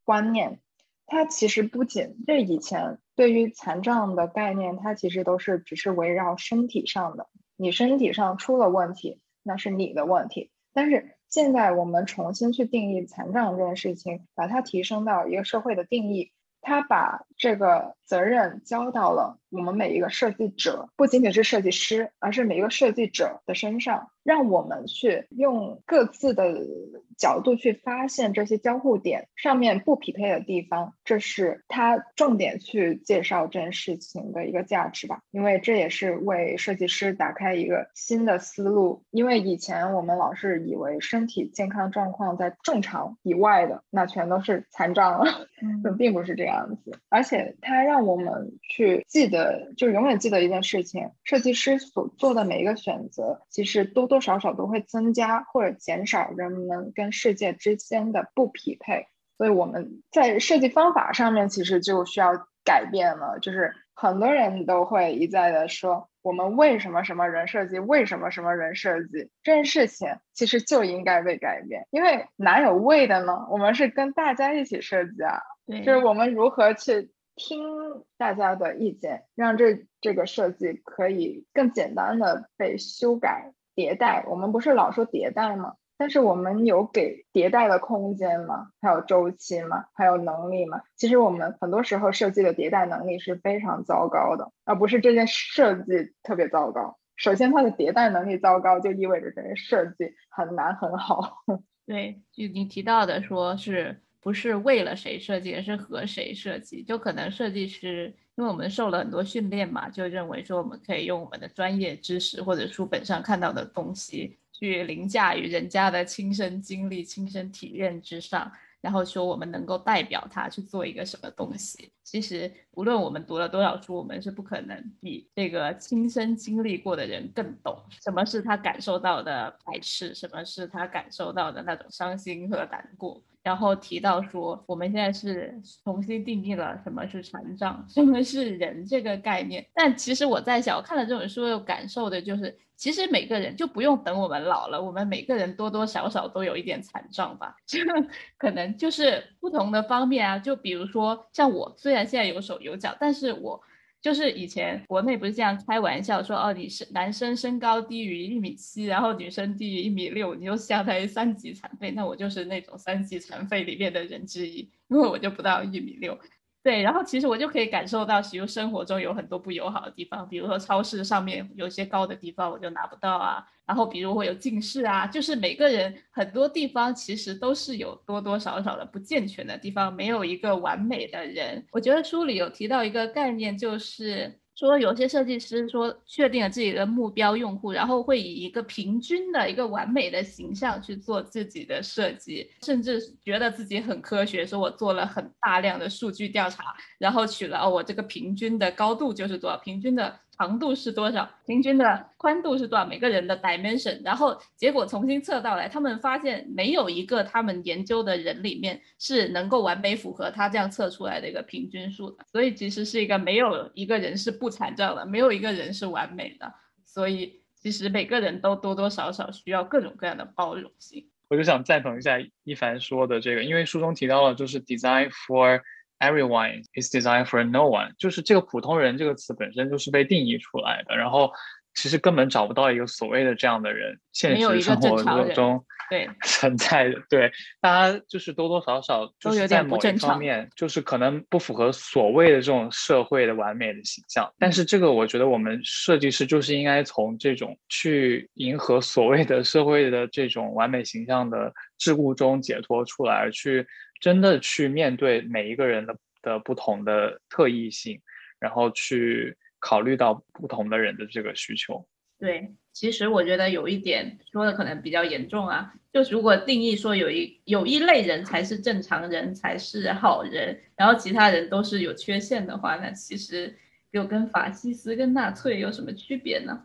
观念。它其实不仅这以前。对于残障的概念，它其实都是只是围绕身体上的。你身体上出了问题，那是你的问题。但是现在我们重新去定义残障这件事情，把它提升到一个社会的定义。他把这个责任交到了我们每一个设计者，不仅仅是设计师，而是每一个设计者的身上，让我们去用各自的角度去发现这些交互点上面不匹配的地方。这是他重点去介绍这件事情的一个价值吧，因为这也是为设计师打开一个新的思路。因为以前我们老是以为身体健康状况在正常以外的，那全都是残障了，嗯，并不是这样。子，而且它让我们去记得，就永远记得一件事情：设计师所做的每一个选择，其实多多少少都会增加或者减少人们跟世界之间的不匹配。所以我们在设计方法上面，其实就需要改变了。就是很多人都会一再的说，我们为什么什么人设计，为什么什么人设计这件事情，其实就应该被改变。因为哪有为的呢？我们是跟大家一起设计啊。就是我们如何去听大家的意见，让这这个设计可以更简单的被修改迭代。我们不是老说迭代吗？但是我们有给迭代的空间吗？还有周期吗？还有能力吗？其实我们很多时候设计的迭代能力是非常糟糕的，而不是这件设计特别糟糕。首先，它的迭代能力糟糕，就意味着这件设计很难很好。对，就你提到的，说是。不是为了谁设计，而是和谁设计。就可能设计师，因为我们受了很多训练嘛，就认为说我们可以用我们的专业知识或者书本上看到的东西，去凌驾于人家的亲身经历、亲身体验之上。然后说我们能够代表他去做一个什么东西，其实无论我们读了多少书，我们是不可能比这个亲身经历过的人更懂什么是他感受到的排斥，什么是他感受到的那种伤心和难过。然后提到说，我们现在是重新定义了什么是残障，什么是人这个概念。但其实我在想，我看了这本书有感受的就是。其实每个人就不用等我们老了，我们每个人多多少少都有一点残障吧，就可能就是不同的方面啊。就比如说像我，虽然现在有手有脚，但是我就是以前国内不是这样开玩笑说，哦，你是男生身高低于一米七，然后女生低于一米六，你就相当于三级残废。那我就是那种三级残废里面的人之一，因为我就不到一米六。对，然后其实我就可以感受到，比如生活中有很多不友好的地方，比如说超市上面有些高的地方我就拿不到啊，然后比如会有近视啊，就是每个人很多地方其实都是有多多少少的不健全的地方，没有一个完美的人。我觉得书里有提到一个概念，就是。说有些设计师说确定了自己的目标用户，然后会以一个平均的一个完美的形象去做自己的设计，甚至觉得自己很科学，说我做了很大量的数据调查，然后取了哦我这个平均的高度就是多少，平均的。长度是多少？平均的宽度是多少？每个人的 dimension，然后结果重新测到来，他们发现没有一个他们研究的人里面是能够完美符合他这样测出来的一个平均数的。所以其实是一个没有一个人是不残障的，没有一个人是完美的。所以其实每个人都多多少少需要各种各样的包容性。我就想赞同一下一凡说的这个，因为书中提到了就是 design for everyone is designed for no one，就是这个普通人这个词本身就是被定义出来的，然后。其实根本找不到一个所谓的这样的人，现实生活中对 存在的，对大家就是多多少少就是在某一方面，就是可能不符合所谓的这种社会的完美的形象。但是这个我觉得我们设计师就是应该从这种去迎合所谓的社会的这种完美形象的桎梏中解脱出来，去真的去面对每一个人的的不同的特异性，然后去。考虑到不同的人的这个需求，对，其实我觉得有一点说的可能比较严重啊，就如果定义说有一有一类人才是正常人才是好人，然后其他人都是有缺陷的话，那其实。又跟法西斯跟纳粹有什么区别呢？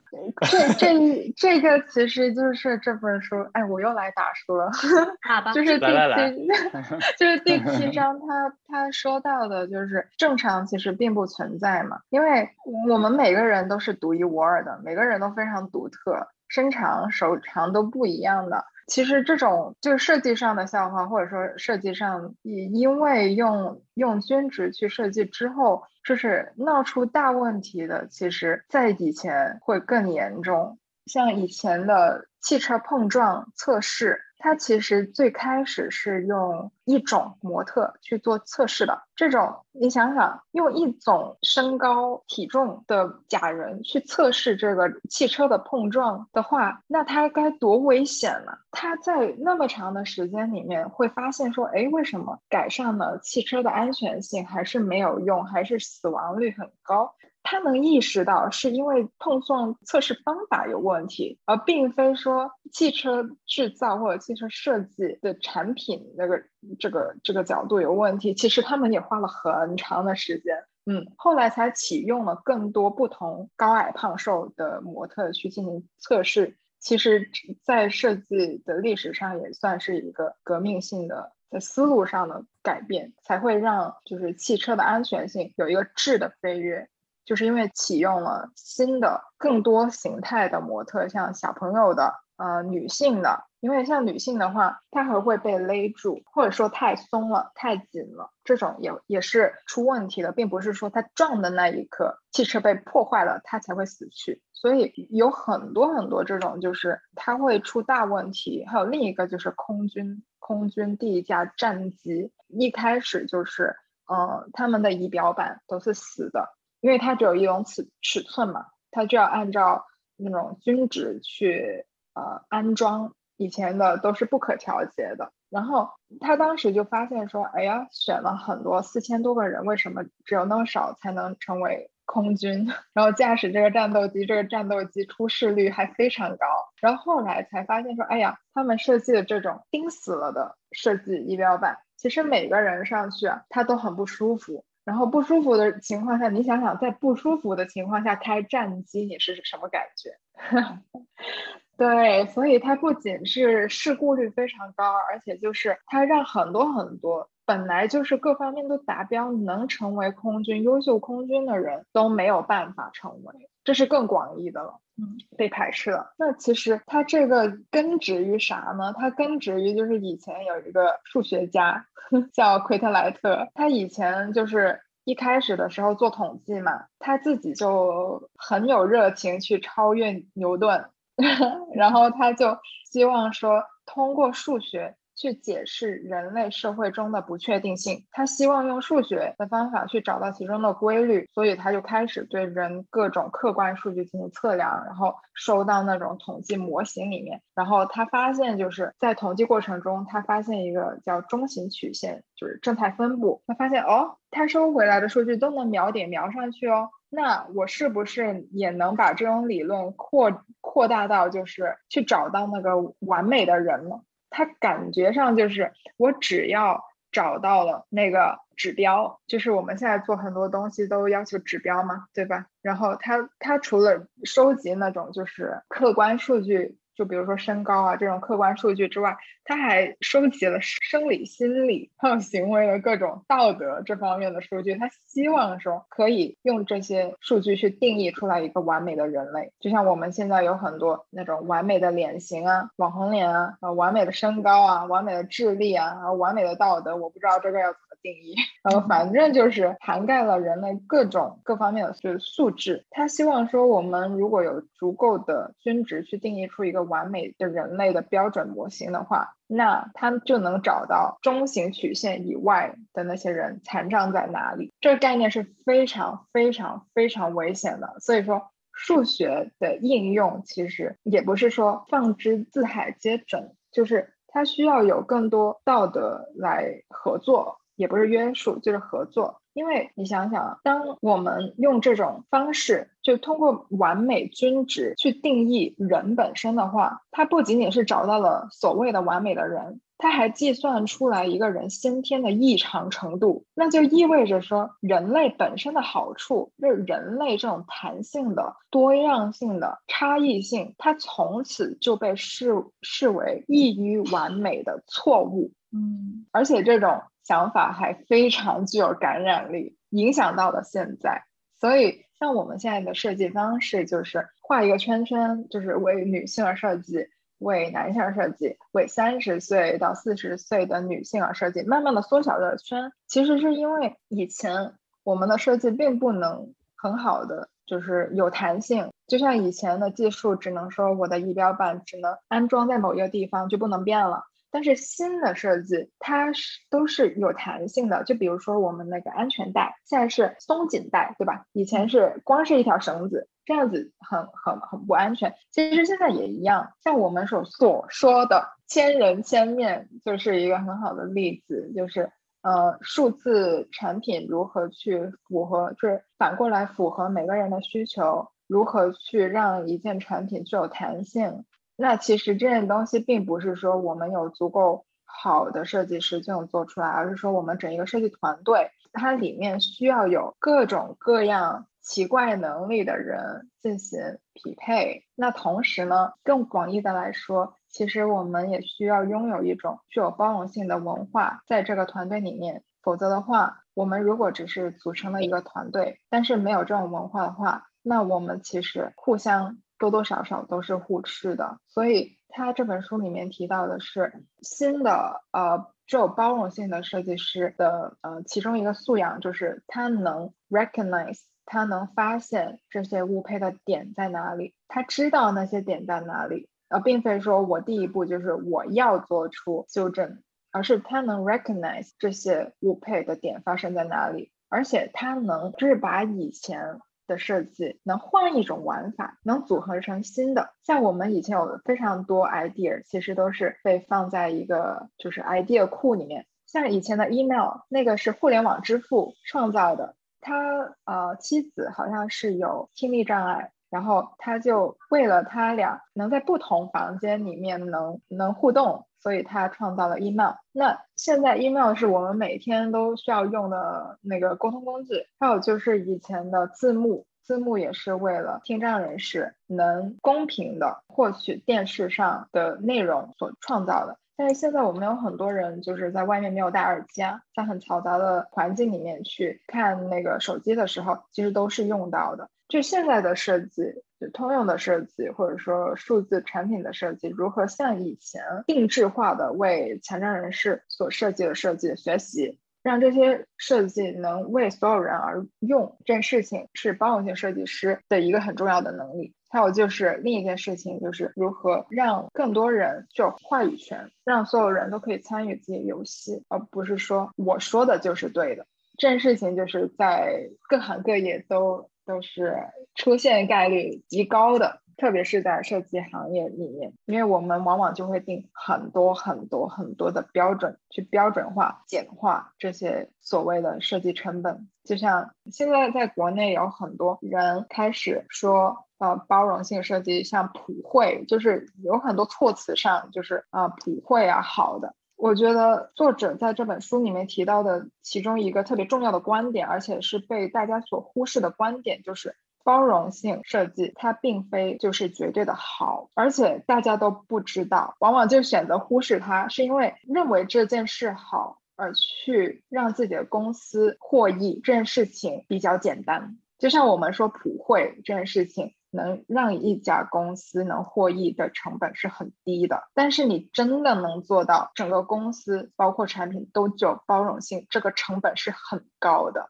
这这这个其实就是这本书，哎，我又来打书了，就是第七，就是第七章，他他说到的就是正常其实并不存在嘛，因为我们每个人都是独一无二的，每个人都非常独特，身长手长都不一样的。其实这种就是设计上的笑话，或者说设计上，因因为用用均值去设计之后，就是闹出大问题的，其实在以前会更严重，像以前的汽车碰撞测试。它其实最开始是用一种模特去做测试的。这种你想想，用一种身高体重的假人去测试这个汽车的碰撞的话，那它该多危险呢？他在那么长的时间里面会发现说，哎，为什么改善了汽车的安全性还是没有用，还是死亡率很高？他能意识到是因为碰撞测试方法有问题，而并非说汽车制造或者汽车设计的产品那个这个这个角度有问题。其实他们也花了很长的时间，嗯，后来才启用了更多不同高矮胖瘦的模特去进行测试。其实，在设计的历史上也算是一个革命性的在思路上的改变，才会让就是汽车的安全性有一个质的飞跃。就是因为启用了新的、更多形态的模特，像小朋友的、呃女性的，因为像女性的话，她还会被勒住，或者说太松了、太紧了，这种也也是出问题的，并不是说她撞的那一刻汽车被破坏了，她才会死去。所以有很多很多这种，就是它会出大问题。还有另一个就是空军，空军第一架战机一开始就是，呃，他们的仪表板都是死的。因为它只有一种尺尺寸嘛，它就要按照那种均值去呃安装，以前的都是不可调节的。然后他当时就发现说，哎呀，选了很多四千多个人，为什么只有那么少才能成为空军？然后驾驶这个战斗机，这个战斗机出事率还非常高。然后后来才发现说，哎呀，他们设计的这种钉死了的设计仪表板，其实每个人上去啊，他都很不舒服。然后不舒服的情况下，你想想，在不舒服的情况下开战机，你是什么感觉？对，所以它不仅是事故率非常高，而且就是它让很多很多本来就是各方面都达标，能成为空军优秀空军的人都没有办法成为，这是更广义的了。嗯，被排斥了。那其实它这个根植于啥呢？它根植于就是以前有一个数学家叫奎特莱特，他以前就是一开始的时候做统计嘛，他自己就很有热情去超越牛顿，然后他就希望说通过数学。去解释人类社会中的不确定性，他希望用数学的方法去找到其中的规律，所以他就开始对人各种客观数据进行测量，然后收到那种统计模型里面，然后他发现就是在统计过程中，他发现一个叫中型曲线，就是正态分布，他发现哦，他收回来的数据都能描点描上去哦，那我是不是也能把这种理论扩扩大到就是去找到那个完美的人呢？他感觉上就是我只要找到了那个指标，就是我们现在做很多东西都要求指标嘛，对吧？然后他他除了收集那种就是客观数据就比如说身高啊这种客观数据之外，他还收集了生理、心理 还有行为的各种道德这方面的数据。他希望说可以用这些数据去定义出来一个完美的人类。就像我们现在有很多那种完美的脸型啊、网红脸啊、完美的身高啊、完美的智力啊、完美的道德，我不知道这个要定义。呃，反正就是涵盖了人类各种各方面的就是素质。他希望说我们如果有足够的均值去定义出一个完美的人类的标准模型的话，那他就能找到中型曲线以外的那些人残障在哪里。这个概念是非常非常非常危险的。所以说，数学的应用其实也不是说放之四海皆准，就是它需要有更多道德来合作。也不是约束，就是合作。因为你想想，当我们用这种方式，就通过完美均值去定义人本身的话，它不仅仅是找到了所谓的完美的人，它还计算出来一个人先天的异常程度。那就意味着说，人类本身的好处，就是人类这种弹性的、多样性的差异性，它从此就被视视为异于完美的错误。嗯，而且这种。想法还非常具有感染力，影响到了现在。所以，像我们现在的设计方式，就是画一个圈圈，就是为女性而设计，为男性而设计，为三十岁到四十岁的女性而设计，慢慢的缩小这个圈。其实是因为以前我们的设计并不能很好的，就是有弹性，就像以前的技术，只能说我的仪表板只能安装在某一个地方，就不能变了。但是新的设计，它是都是有弹性的。就比如说我们那个安全带，现在是松紧带，对吧？以前是光是一条绳子，这样子很很很不安全。其实现在也一样，像我们所所说的千人千面，就是一个很好的例子。就是呃，数字产品如何去符合，就是反过来符合每个人的需求，如何去让一件产品具有弹性。那其实这件东西并不是说我们有足够好的设计师就能做出来，而是说我们整一个设计团队，它里面需要有各种各样奇怪能力的人进行匹配。那同时呢，更广义的来说，其实我们也需要拥有一种具有包容性的文化在这个团队里面，否则的话，我们如果只是组成了一个团队，但是没有这种文化的话，那我们其实互相。多多少少都是互斥的，所以他这本书里面提到的是新的呃具有包容性的设计师的呃其中一个素养就是他能 recognize，他能发现这些误配的点在哪里，他知道那些点在哪里，呃，并非说我第一步就是我要做出修正，而是他能 recognize 这些误配的点发生在哪里，而且他能就是把以前。的设计能换一种玩法，能组合成新的。像我们以前有非常多 idea，其实都是被放在一个就是 idea 库里面。像以前的 email，那个是互联网支付创造的，他呃妻子好像是有听力障碍，然后他就为了他俩能在不同房间里面能能互动。所以他创造了 email。那现在 email 是我们每天都需要用的那个沟通工具。还有就是以前的字幕，字幕也是为了听障人士能公平的获取电视上的内容所创造的。但是现在我们有很多人就是在外面没有戴耳机啊，在很嘈杂的环境里面去看那个手机的时候，其实都是用到的。就现在的设计，就通用的设计，或者说数字产品的设计，如何像以前定制化的为残障人士所设计的设计学习，让这些设计能为所有人而用，这件事情是包容性设计师的一个很重要的能力。还有就是另一件事情，就是如何让更多人就话语权，让所有人都可以参与自己的游戏，而不是说我说的就是对的。这件事情就是在各行各业都。都是出现概率极高的，特别是在设计行业里面，因为我们往往就会定很多很多很多的标准，去标准化、简化这些所谓的设计成本。就像现在在国内有很多人开始说，呃，包容性设计，像普惠，就是有很多措辞上就是啊，普惠啊，好的。我觉得作者在这本书里面提到的其中一个特别重要的观点，而且是被大家所忽视的观点，就是包容性设计它并非就是绝对的好，而且大家都不知道，往往就选择忽视它，是因为认为这件事好而去让自己的公司获益，这件事情比较简单。就像我们说普惠这件事情。能让一家公司能获益的成本是很低的，但是你真的能做到整个公司包括产品都具有包容性，这个成本是很高的。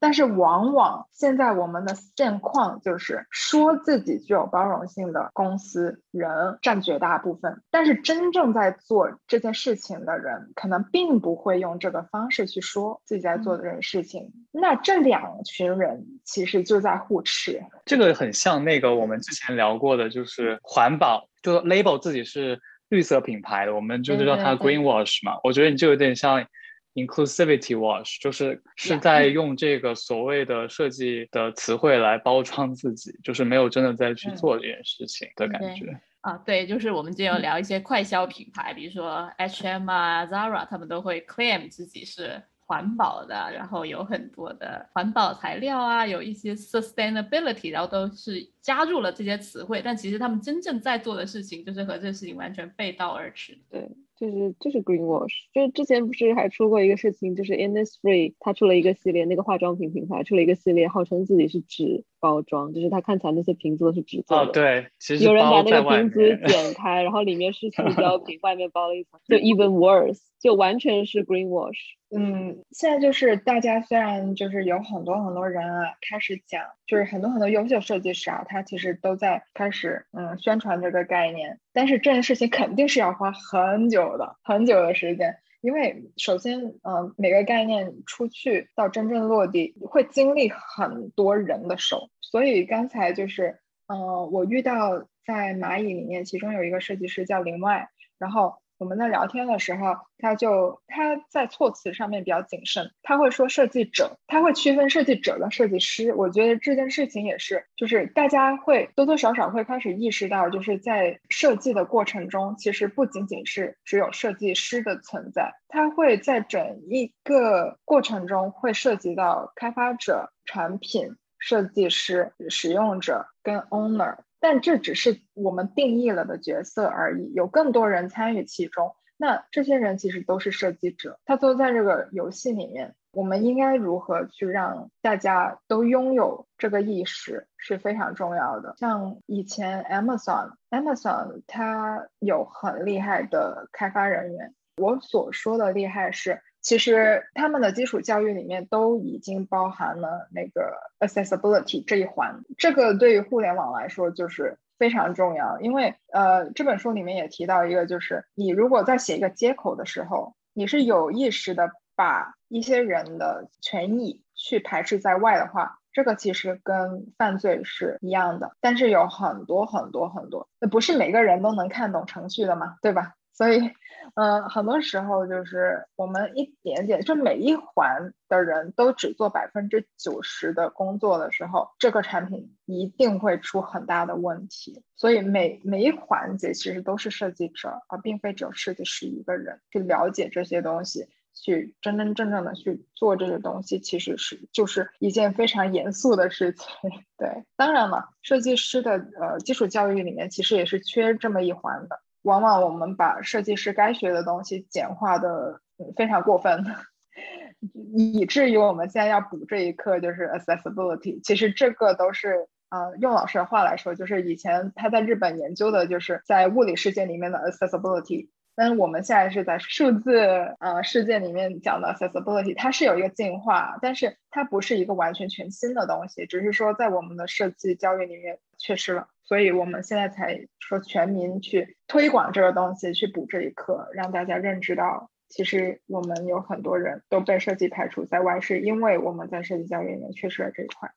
但是往往现在我们的现况就是说自己具有包容性的公司人占绝大部分，但是真正在做这件事情的人可能并不会用这个方式去说自己在做的这件事情。那这两群人其实就在互斥，这个很像那个我们之前聊过的，就是环保，就 label 自己是绿色品牌的，我们就叫它 green wash 嘛。我觉得你就有点像 inclusivity wash，就是是在用这个所谓的设计的词汇来包装自己，就是没有真的在去做这件事情的感觉。啊，对，就是我们今天有聊一些快消品牌，比如说 H&M 啊、Zara，他们都会 claim 自己是。环保的，然后有很多的环保材料啊，有一些 sustainability，然后都是加入了这些词汇，但其实他们真正在做的事情，就是和这个事情完全背道而驰。对。就是就是 green wash，就之前不是还出过一个事情，就是 Innisfree，它出了一个系列，那个化妆品品牌出了一个系列，号称自己是纸包装，就是它看起来那些瓶子都是纸做的。哦，对，其实有人把那个瓶子剪开，然后里面是塑胶瓶，外面包了一层，就 even worse，就完全是 green wash。嗯，现在就是大家虽然就是有很多很多人啊开始讲，就是很多很多优秀设计师啊，他其实都在开始嗯宣传这个概念，但是这件事情肯定是要花很久的很久的时间，因为首先呃每个概念出去到真正落地会经历很多人的手，所以刚才就是嗯我遇到在蚂蚁里面，其中有一个设计师叫林外，然后。我们在聊天的时候，他就他在措辞上面比较谨慎，他会说设计者，他会区分设计者跟设计师。我觉得这件事情也是，就是大家会多多少少会开始意识到，就是在设计的过程中，其实不仅仅是只有设计师的存在，他会在整一个过程中会涉及到开发者、产品设计师、使用者跟 owner。但这只是我们定义了的角色而已，有更多人参与其中。那这些人其实都是设计者，他都在这个游戏里面。我们应该如何去让大家都拥有这个意识是非常重要的。像以前 Amazon，Amazon 它有很厉害的开发人员。我所说的厉害是。其实他们的基础教育里面都已经包含了那个 accessibility 这一环，这个对于互联网来说就是非常重要。因为呃，这本书里面也提到一个，就是你如果在写一个接口的时候，你是有意识的把一些人的权益去排斥在外的话，这个其实跟犯罪是一样的。但是有很多很多很多，那不是每个人都能看懂程序的嘛，对吧？所以。嗯，很多时候就是我们一点点，就每一环的人都只做百分之九十的工作的时候，这个产品一定会出很大的问题。所以每每一环节其实都是设计者，而并非只有设计师一个人去了解这些东西，去真真正正的去做这个东西，其实是就是一件非常严肃的事情。对，当然了，设计师的呃基础教育里面其实也是缺这么一环的。往往我们把设计师该学的东西简化的非常过分，以至于我们现在要补这一课就是 accessibility。其实这个都是呃用老师的话来说，就是以前他在日本研究的就是在物理世界里面的 accessibility。但是我们现在是在数字呃世界里面讲的 accessibility，它是有一个进化，但是它不是一个完全全新的东西，只是说在我们的设计教育里面缺失了，所以我们现在才说全民去推广这个东西，去补这一课，让大家认知到，其实我们有很多人都被设计排除在外，是因为我们在设计教育里面缺失了这一块。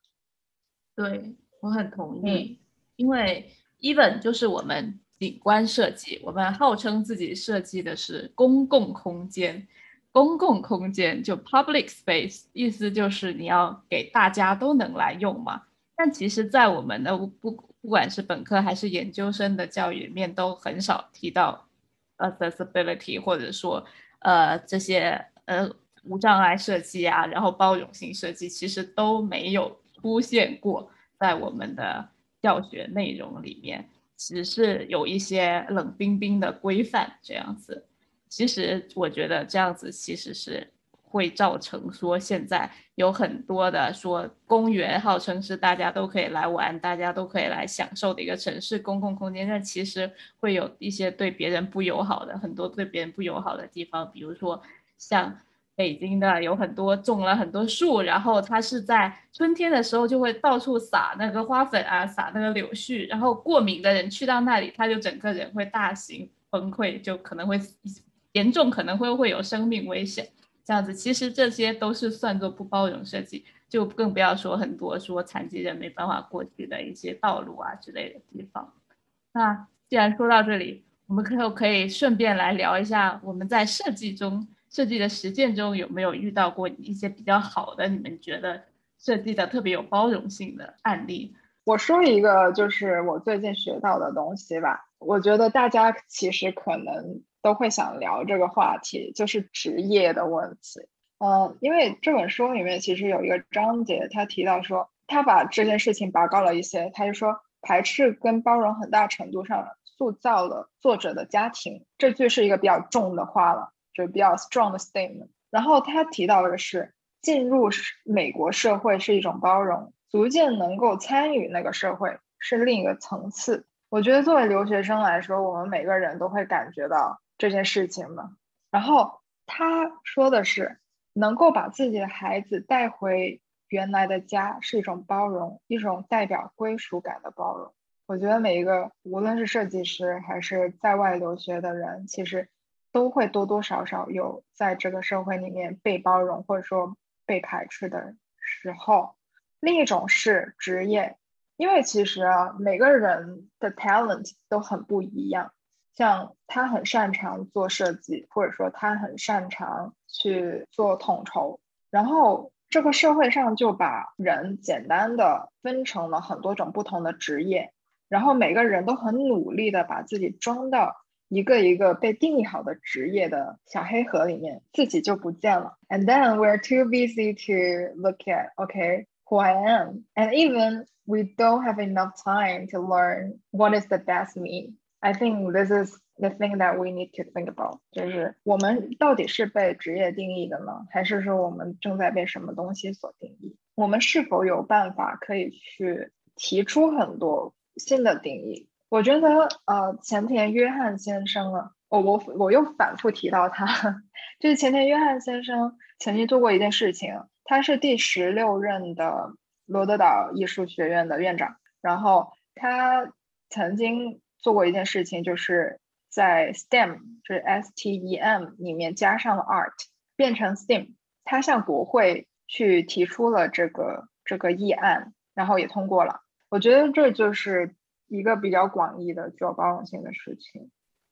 对我很同意，因为 even 就是我们。景观设计，我们号称自己设计的是公共空间。公共空间就 public space，意思就是你要给大家都能来用嘛。但其实，在我们的不不管是本科还是研究生的教育里面，都很少提到 accessibility，或者说呃这些呃无障碍设计啊，然后包容性设计，其实都没有出现过。在我们的教学内容里面，只是有一些冷冰冰的规范这样子。其实我觉得这样子其实是。会造成说现在有很多的说公园号称是大家都可以来玩，大家都可以来享受的一个城市公共空间，但其实会有一些对别人不友好的很多对别人不友好的地方，比如说像北京的有很多种了很多树，然后它是在春天的时候就会到处撒那个花粉啊，撒那个柳絮，然后过敏的人去到那里，他就整个人会大型崩溃，就可能会严重可能会会有生命危险。这样子，其实这些都是算作不包容设计，就更不要说很多说残疾人没办法过去的一些道路啊之类的地方。那既然说到这里，我们可不可以顺便来聊一下，我们在设计中、设计的实践中有没有遇到过一些比较好的，你们觉得设计的特别有包容性的案例？我说一个，就是我最近学到的东西吧。我觉得大家其实可能。都会想聊这个话题，就是职业的问题。嗯，因为这本书里面其实有一个章节，他提到说，他把这件事情拔高了一些。他就说，排斥跟包容很大程度上塑造了作者的家庭。这句是一个比较重的话了，就比较 strong 的 statement。然后他提到的是，进入美国社会是一种包容，逐渐能够参与那个社会是另一个层次。我觉得作为留学生来说，我们每个人都会感觉到。这件事情嘛，然后他说的是，能够把自己的孩子带回原来的家是一种包容，一种代表归属感的包容。我觉得每一个无论是设计师还是在外留学的人，其实都会多多少少有在这个社会里面被包容或者说被排斥的时候。另一种是职业，因为其实啊，每个人的 talent 都很不一样。像他很擅长做设计，或者说他很擅长去做统筹，然后这个社会上就把人简单的分成了很多种不同的职业，然后每个人都很努力的把自己装到一个一个被定义好的职业的小黑盒里面，自己就不见了。And then we're too busy to look at, okay, who I am, and even we don't have enough time to learn what is the best me. I think this is the thing that we need to think about，就是我们到底是被职业定义的呢，还是说我们正在被什么东西所定义？我们是否有办法可以去提出很多新的定义？我觉得，呃，前田约翰先生啊，我我我又反复提到他，就是前田约翰先生曾经做过一件事情，他是第十六任的罗德岛艺术学院的院长，然后他曾经。做过一件事情，就是在 STEM，就是 S T E M 里面加上了 art，变成 STEM。他向国会去提出了这个这个议案，然后也通过了。我觉得这就是一个比较广义的具有包容性的事情。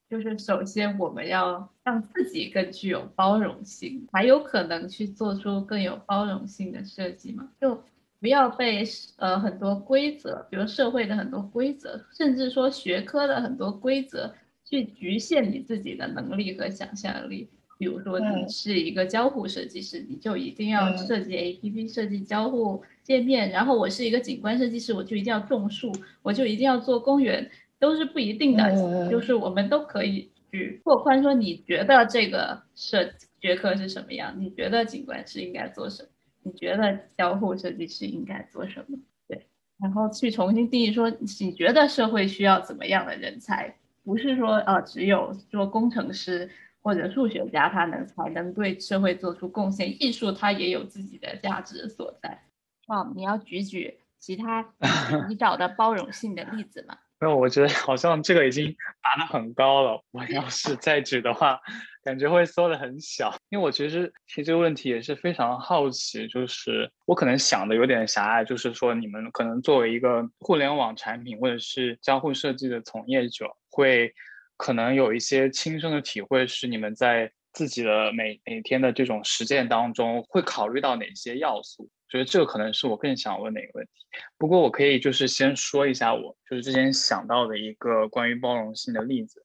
就是首先我们要让自己更具有包容性，才有可能去做出更有包容性的设计嘛。就。不要被呃很多规则，比如社会的很多规则，甚至说学科的很多规则，去局限你自己的能力和想象力。比如说你是一个交互设计师，你就一定要设计 APP，设计交互界面。然后我是一个景观设计师，我就一定要种树，我就一定要做公园，都是不一定的。就是我们都可以去拓宽，说你觉得这个设学科是什么样？你觉得景观是应该做什么？你觉得交互设计师应该做什么？对，然后去重新定义说，你觉得社会需要怎么样的人才？不是说呃，只有做工程师或者数学家他能才能对社会做出贡献。艺术它也有自己的价值所在。哦，你要举举其他 你找的包容性的例子吗？没有，我觉得 好像这个已经拔得很高了。我要是 再举的话。感觉会缩得很小，因为我其实提这个问题也是非常好奇，就是我可能想的有点狭隘，就是说你们可能作为一个互联网产品或者是交互设计的从业者，会可能有一些亲身的体会，是你们在自己的每每天的这种实践当中会考虑到哪些要素？觉得这个可能是我更想问的一个问题。不过我可以就是先说一下我就是之前想到的一个关于包容性的例子。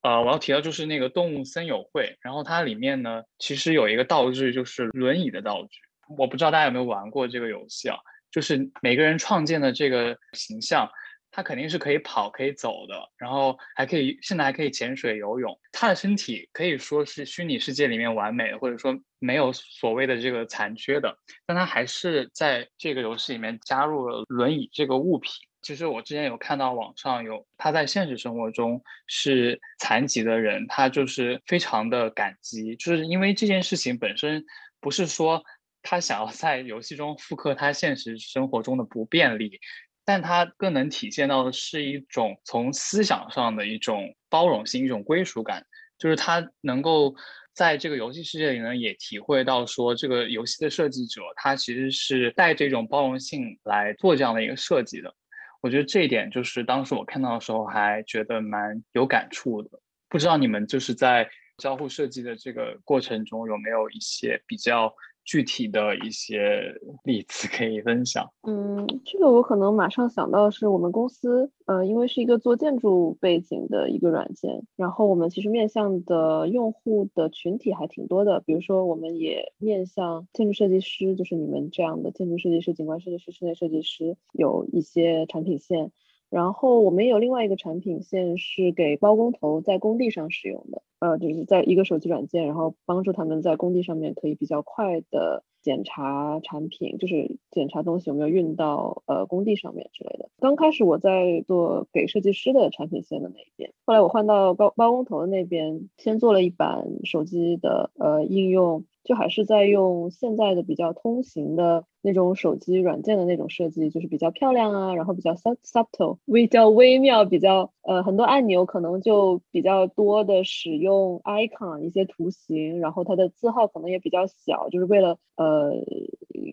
呃，我要提到就是那个动物森友会，然后它里面呢，其实有一个道具，就是轮椅的道具。我不知道大家有没有玩过这个游戏啊？就是每个人创建的这个形象。他肯定是可以跑、可以走的，然后还可以，现在还可以潜水、游泳。他的身体可以说是虚拟世界里面完美的，或者说没有所谓的这个残缺的。但他还是在这个游戏里面加入了轮椅这个物品。其实我之前有看到网上有他在现实生活中是残疾的人，他就是非常的感激，就是因为这件事情本身不是说他想要在游戏中复刻他现实生活中的不便利。但它更能体现到的是一种从思想上的一种包容性，一种归属感，就是他能够在这个游戏世界里呢，也体会到说这个游戏的设计者他其实是带这种包容性来做这样的一个设计的。我觉得这一点就是当时我看到的时候还觉得蛮有感触的。不知道你们就是在交互设计的这个过程中有没有一些比较。具体的一些例子可以分享。嗯，这个我可能马上想到是我们公司，呃，因为是一个做建筑背景的一个软件，然后我们其实面向的用户的群体还挺多的。比如说，我们也面向建筑设计师，就是你们这样的建筑设计师、景观设计师、室内设计师，有一些产品线。然后我们有另外一个产品线是给包工头在工地上使用的，呃，就是在一个手机软件，然后帮助他们在工地上面可以比较快的检查产品，就是检查东西有没有运到呃工地上面之类的。刚开始我在做给设计师的产品线的那一边，后来我换到包包工头那边，先做了一版手机的呃应用。就还是在用现在的比较通行的那种手机软件的那种设计，就是比较漂亮啊，然后比较 sub subtle，微较微妙，比较呃很多按钮可能就比较多的使用 icon 一些图形，然后它的字号可能也比较小，就是为了呃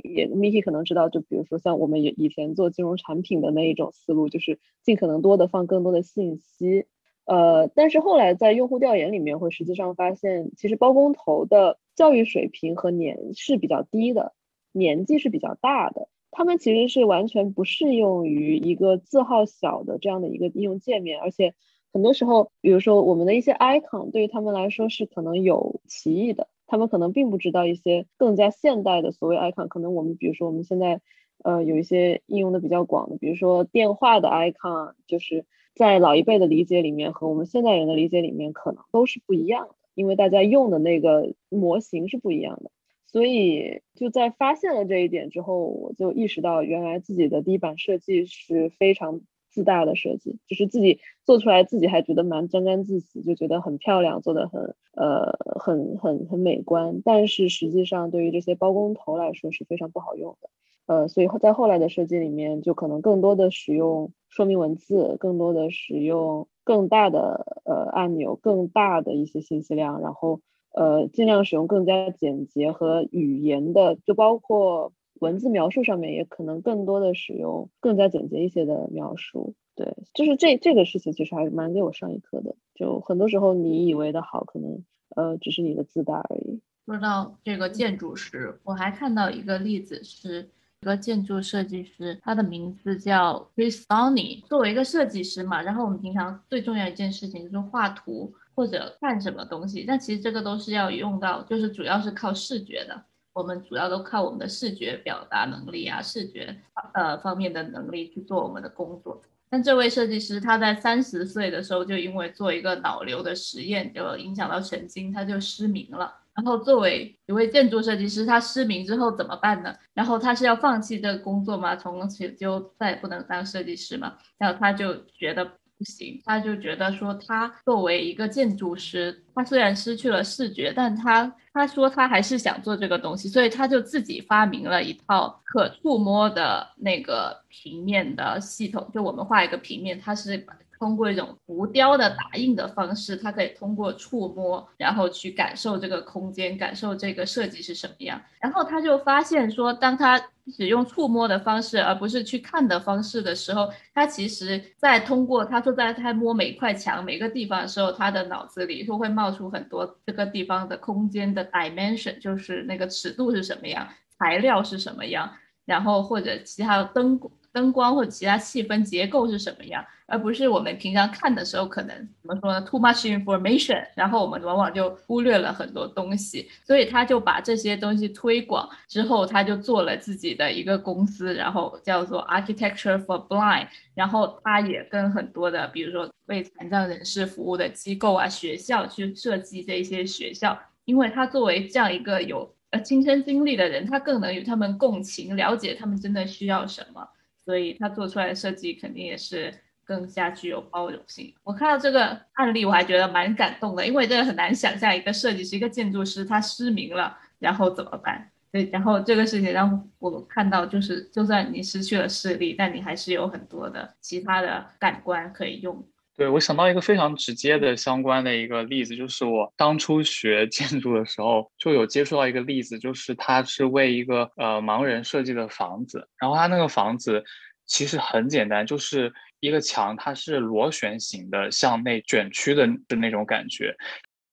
也 Miki 可能知道，就比如说像我们以以前做金融产品的那一种思路，就是尽可能多的放更多的信息。呃，但是后来在用户调研里面会实际上发现，其实包工头的教育水平和年是比较低的，年纪是比较大的，他们其实是完全不适用于一个字号小的这样的一个应用界面，而且很多时候，比如说我们的一些 icon 对于他们来说是可能有歧义的，他们可能并不知道一些更加现代的所谓 icon，可能我们比如说我们现在呃有一些应用的比较广的，比如说电话的 icon 就是。在老一辈的理解里面和我们现代人的理解里面可能都是不一样的，因为大家用的那个模型是不一样的。所以就在发现了这一点之后，我就意识到原来自己的第一版设计是非常自大的设计，就是自己做出来自己还觉得蛮沾沾自喜，就觉得很漂亮，做的很呃很很很美观。但是实际上对于这些包工头来说是非常不好用的。呃，所以在后来的设计里面，就可能更多的使用说明文字，更多的使用更大的呃按钮，更大的一些信息量，然后呃尽量使用更加简洁和语言的，就包括文字描述上面，也可能更多的使用更加简洁一些的描述。对，就是这这个事情其实还是蛮给我上一课的。就很多时候你以为的好，可能呃只是你的自大而已。说到这个建筑师，我还看到一个例子是。一个建筑设计师，他的名字叫 Chris Donny。作为一个设计师嘛，然后我们平常最重要一件事情就是画图或者看什么东西，但其实这个都是要用到，就是主要是靠视觉的。我们主要都靠我们的视觉表达能力啊，视觉呃方面的能力去做我们的工作。但这位设计师他在三十岁的时候就因为做一个脑瘤的实验，就影响到神经，他就失明了。然后作为一位建筑设计师，他失明之后怎么办呢？然后他是要放弃这个工作吗？从此就再也不能当设计师吗？然后他就觉得不行，他就觉得说，他作为一个建筑师，他虽然失去了视觉，但他他说他还是想做这个东西，所以他就自己发明了一套可触摸的那个平面的系统。就我们画一个平面，它是。通过一种浮雕的打印的方式，它可以通过触摸，然后去感受这个空间，感受这个设计是什么样。然后他就发现说，当他使用触摸的方式，而不是去看的方式的时候，他其实在通过他说在他摸每块墙、每个地方的时候，他的脑子里都会冒出很多这个地方的空间的 dimension，就是那个尺度是什么样，材料是什么样，然后或者其他的灯。灯光或者其他气氛结构是什么样，而不是我们平常看的时候可能怎么说呢？too much information，然后我们往往就忽略了很多东西。所以他就把这些东西推广之后，他就做了自己的一个公司，然后叫做 Architecture for Blind。然后他也跟很多的，比如说为残障人士服务的机构啊、学校去设计这些学校，因为他作为这样一个有呃亲身经历的人，他更能与他们共情，了解他们真的需要什么，所以他做出来的设计肯定也是更加具有包容性。我看到这个案例，我还觉得蛮感动的，因为真的很难想象一个设计师、一个建筑师他失明了，然后怎么办？对，然后这个事情让我看到，就是就算你失去了视力，但你还是有很多的其他的感官可以用。对我想到一个非常直接的相关的一个例子，就是我当初学建筑的时候就有接触到一个例子，就是他是为一个呃盲人设计的房子，然后他那个房子其实很简单，就是一个墙，它是螺旋形的向内卷曲的的那种感觉。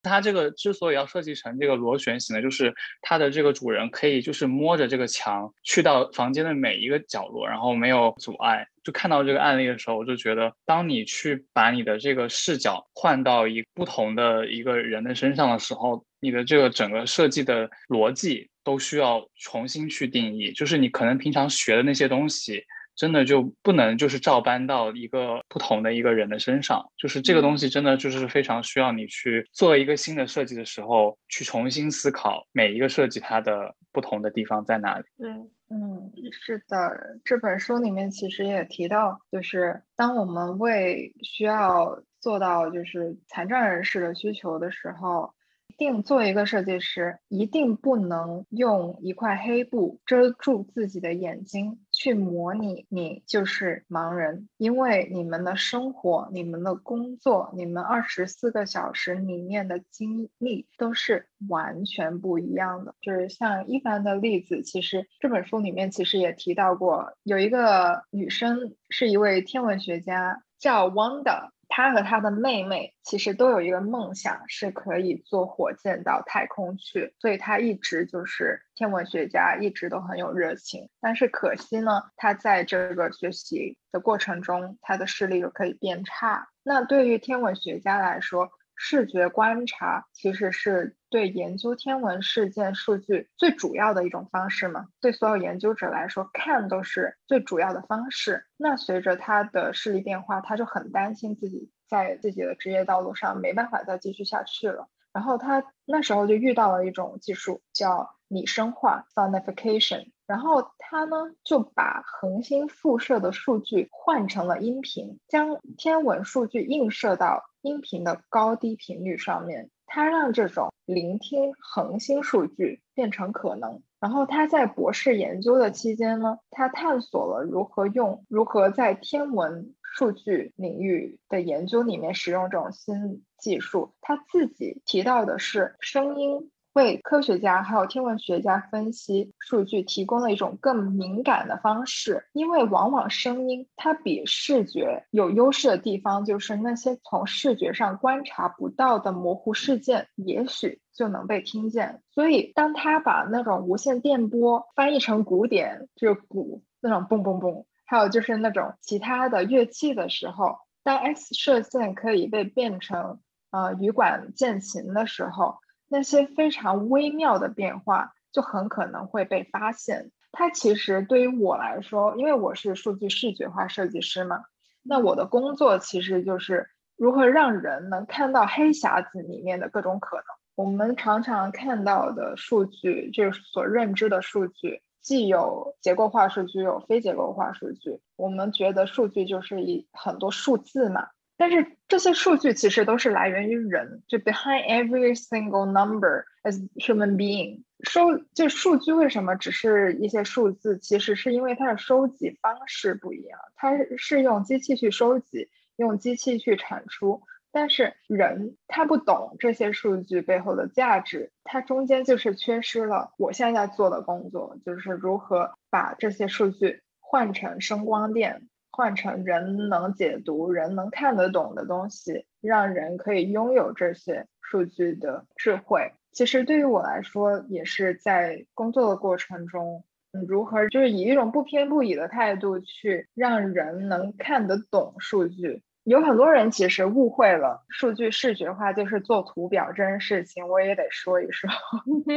它这个之所以要设计成这个螺旋形的，就是它的这个主人可以就是摸着这个墙去到房间的每一个角落，然后没有阻碍。就看到这个案例的时候，我就觉得，当你去把你的这个视角换到一不同的一个人的身上的时候，你的这个整个设计的逻辑都需要重新去定义。就是你可能平常学的那些东西。真的就不能就是照搬到一个不同的一个人的身上，就是这个东西真的就是非常需要你去做一个新的设计的时候，去重新思考每一个设计它的不同的地方在哪里。对，嗯，是的，这本书里面其实也提到，就是当我们为需要做到就是残障人士的需求的时候。定做一个设计师，一定不能用一块黑布遮住自己的眼睛去模拟你就是盲人，因为你们的生活、你们的工作、你们二十四个小时里面的经历都是完全不一样的。就是像一凡的例子，其实这本书里面其实也提到过，有一个女生是一位天文学家，叫 Wanda。他和他的妹妹其实都有一个梦想，是可以坐火箭到太空去，所以他一直就是天文学家，一直都很有热情。但是可惜呢，他在这个学习的过程中，他的视力就可以变差。那对于天文学家来说，视觉观察其实是对研究天文事件数据最主要的一种方式嘛？对所有研究者来说，看都是最主要的方式。那随着他的视力变化，他就很担心自己在自己的职业道路上没办法再继续下去了。然后他那时候就遇到了一种技术，叫拟声化 （sonification）。然后他呢就把恒星辐射的数据换成了音频，将天文数据映射到音频的高低频率上面，他让这种聆听恒星数据变成可能。然后他在博士研究的期间呢，他探索了如何用如何在天文数据领域的研究里面使用这种新技术。他自己提到的是声音。为科学家还有天文学家分析数据提供了一种更敏感的方式，因为往往声音它比视觉有优势的地方，就是那些从视觉上观察不到的模糊事件，也许就能被听见。所以，当他把那种无线电波翻译成鼓点，就是鼓那种嘣嘣嘣，还有就是那种其他的乐器的时候，当 X 射线可以被变成呃羽管键琴的时候。那些非常微妙的变化就很可能会被发现。它其实对于我来说，因为我是数据视觉化设计师嘛，那我的工作其实就是如何让人能看到黑匣子里面的各种可能。我们常常看到的数据，就是所认知的数据，既有结构化数据，有非结构化数据。我们觉得数据就是一很多数字嘛。但是这些数据其实都是来源于人，就 behind every single number as human being 收就数据为什么只是一些数字？其实是因为它的收集方式不一样，它是用机器去收集，用机器去产出。但是人他不懂这些数据背后的价值，它中间就是缺失了我现在做的工作，就是如何把这些数据换成声光电。换成人能解读、人能看得懂的东西，让人可以拥有这些数据的智慧。其实对于我来说，也是在工作的过程中如何就是以一种不偏不倚的态度去让人能看得懂数据。有很多人其实误会了数据视觉化就是做图表这件事情，我也得说一说。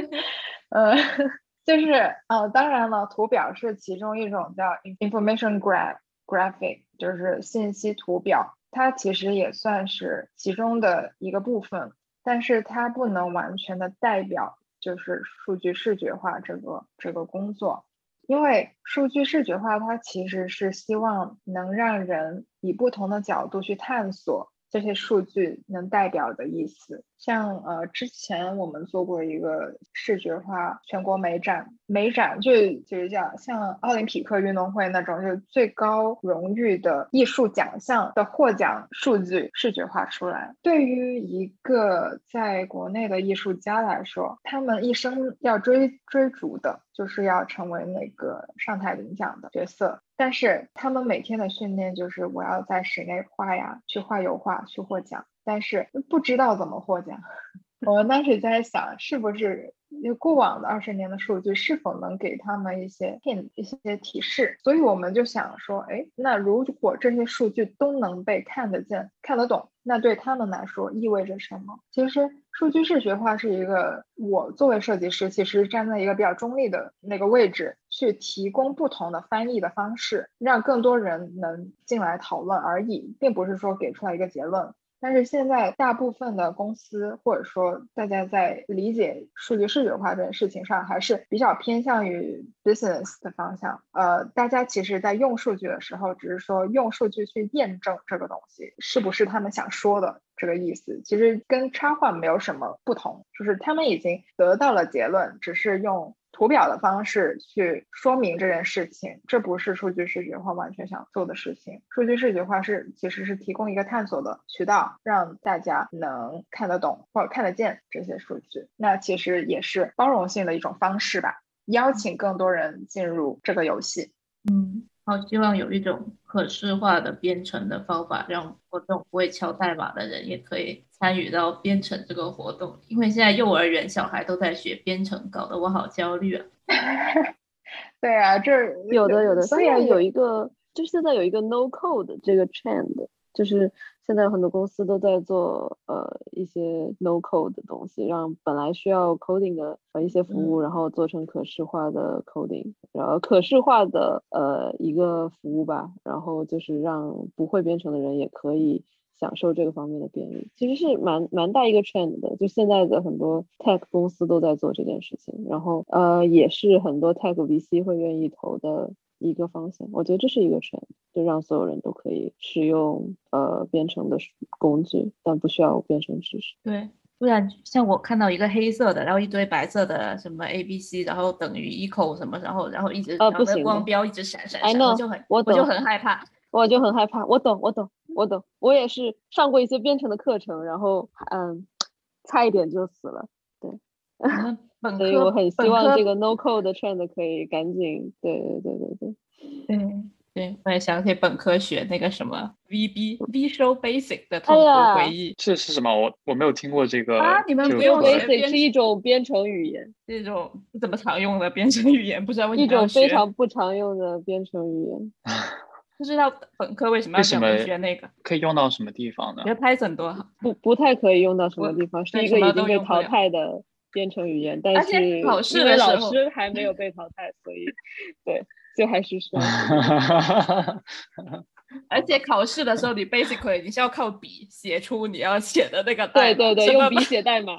呃，就是呃，当然了，图表是其中一种叫 information graph graphic，就是信息图表，它其实也算是其中的一个部分，但是它不能完全的代表就是数据视觉化这个这个工作。因为数据视觉化，它其实是希望能让人以不同的角度去探索。这些数据能代表的意思，像呃，之前我们做过一个视觉化全国美展，美展就就是叫像奥林匹克运动会那种，就最高荣誉的艺术奖项的获奖数据视觉化出来。对于一个在国内的艺术家来说，他们一生要追追逐的就是要成为那个上台领奖的角色。但是他们每天的训练就是我要在室内画呀，去画油画去获奖，但是不知道怎么获奖。我们当时在想，是不是过往的二十年的数据是否能给他们一些一些提示？所以我们就想说，哎，那如果这些数据都能被看得见、看得懂，那对他们来说意味着什么？其实。数据视觉化是一个，我作为设计师，其实站在一个比较中立的那个位置，去提供不同的翻译的方式，让更多人能进来讨论而已，并不是说给出来一个结论。但是现在大部分的公司或者说大家在理解数据视觉化这件事情上，还是比较偏向于 business 的方向。呃，大家其实在用数据的时候，只是说用数据去验证这个东西是不是他们想说的这个意思，其实跟插画没有什么不同，就是他们已经得到了结论，只是用。图表的方式去说明这件事情，这不是数据视觉化完全想做的事情。数据视觉化是其实是提供一个探索的渠道，让大家能看得懂或者看得见这些数据。那其实也是包容性的一种方式吧，邀请更多人进入这个游戏。嗯。好，希望有一种可视化的编程的方法，让我这种不会敲代码的人也可以参与到编程这个活动。因为现在幼儿园小孩都在学编程，搞得我好焦虑啊。对啊，这有的有的，虽然有一个，就现在有一个 no code 这个 trend，就是。现在很多公司都在做呃一些 no code 的东西，让本来需要 coding 的呃一些服务，然后做成可视化的 coding，然后可视化的呃一个服务吧，然后就是让不会编程的人也可以享受这个方面的便利，其实是蛮蛮大一个 trend 的，就现在的很多 tech 公司都在做这件事情，然后呃也是很多 tech VC 会愿意投的。一个方向，我觉得这是一个 trend，就让所有人都可以使用呃编程的工具，但不需要编程知识。对，不然像我看到一个黑色的，然后一堆白色的什么 A B C，然后等于 equal 什么，然后然后一直呃不行，光标一直闪闪闪，我就很我就很害怕，我就很害怕。我懂，我懂，我懂，我也是上过一些编程的课程，然后嗯，差一点就死了。对。所以我很希望这个 no code 的 trend 可以赶紧，对对对对对，对对，我也想起本科学那个什么 VB Visual Basic 的痛苦回忆。这是什么？我我没有听过这个啊！你们不用 Basic 是一种编程语言，这种不怎么常用的编程语言，不知道为什么一种非常不常用的编程语言。不知道本科为什么要学那个？可以用到什么地方呢？觉得 Python 多好，不不太可以用到什么地方，是一个已经被淘汰的。编程语言，但是因为老师还没有被淘汰，所以对，就还是说。而且考试的时候，你 basically 你是要靠笔写出你要写的那个代码对对对，用笔写代码，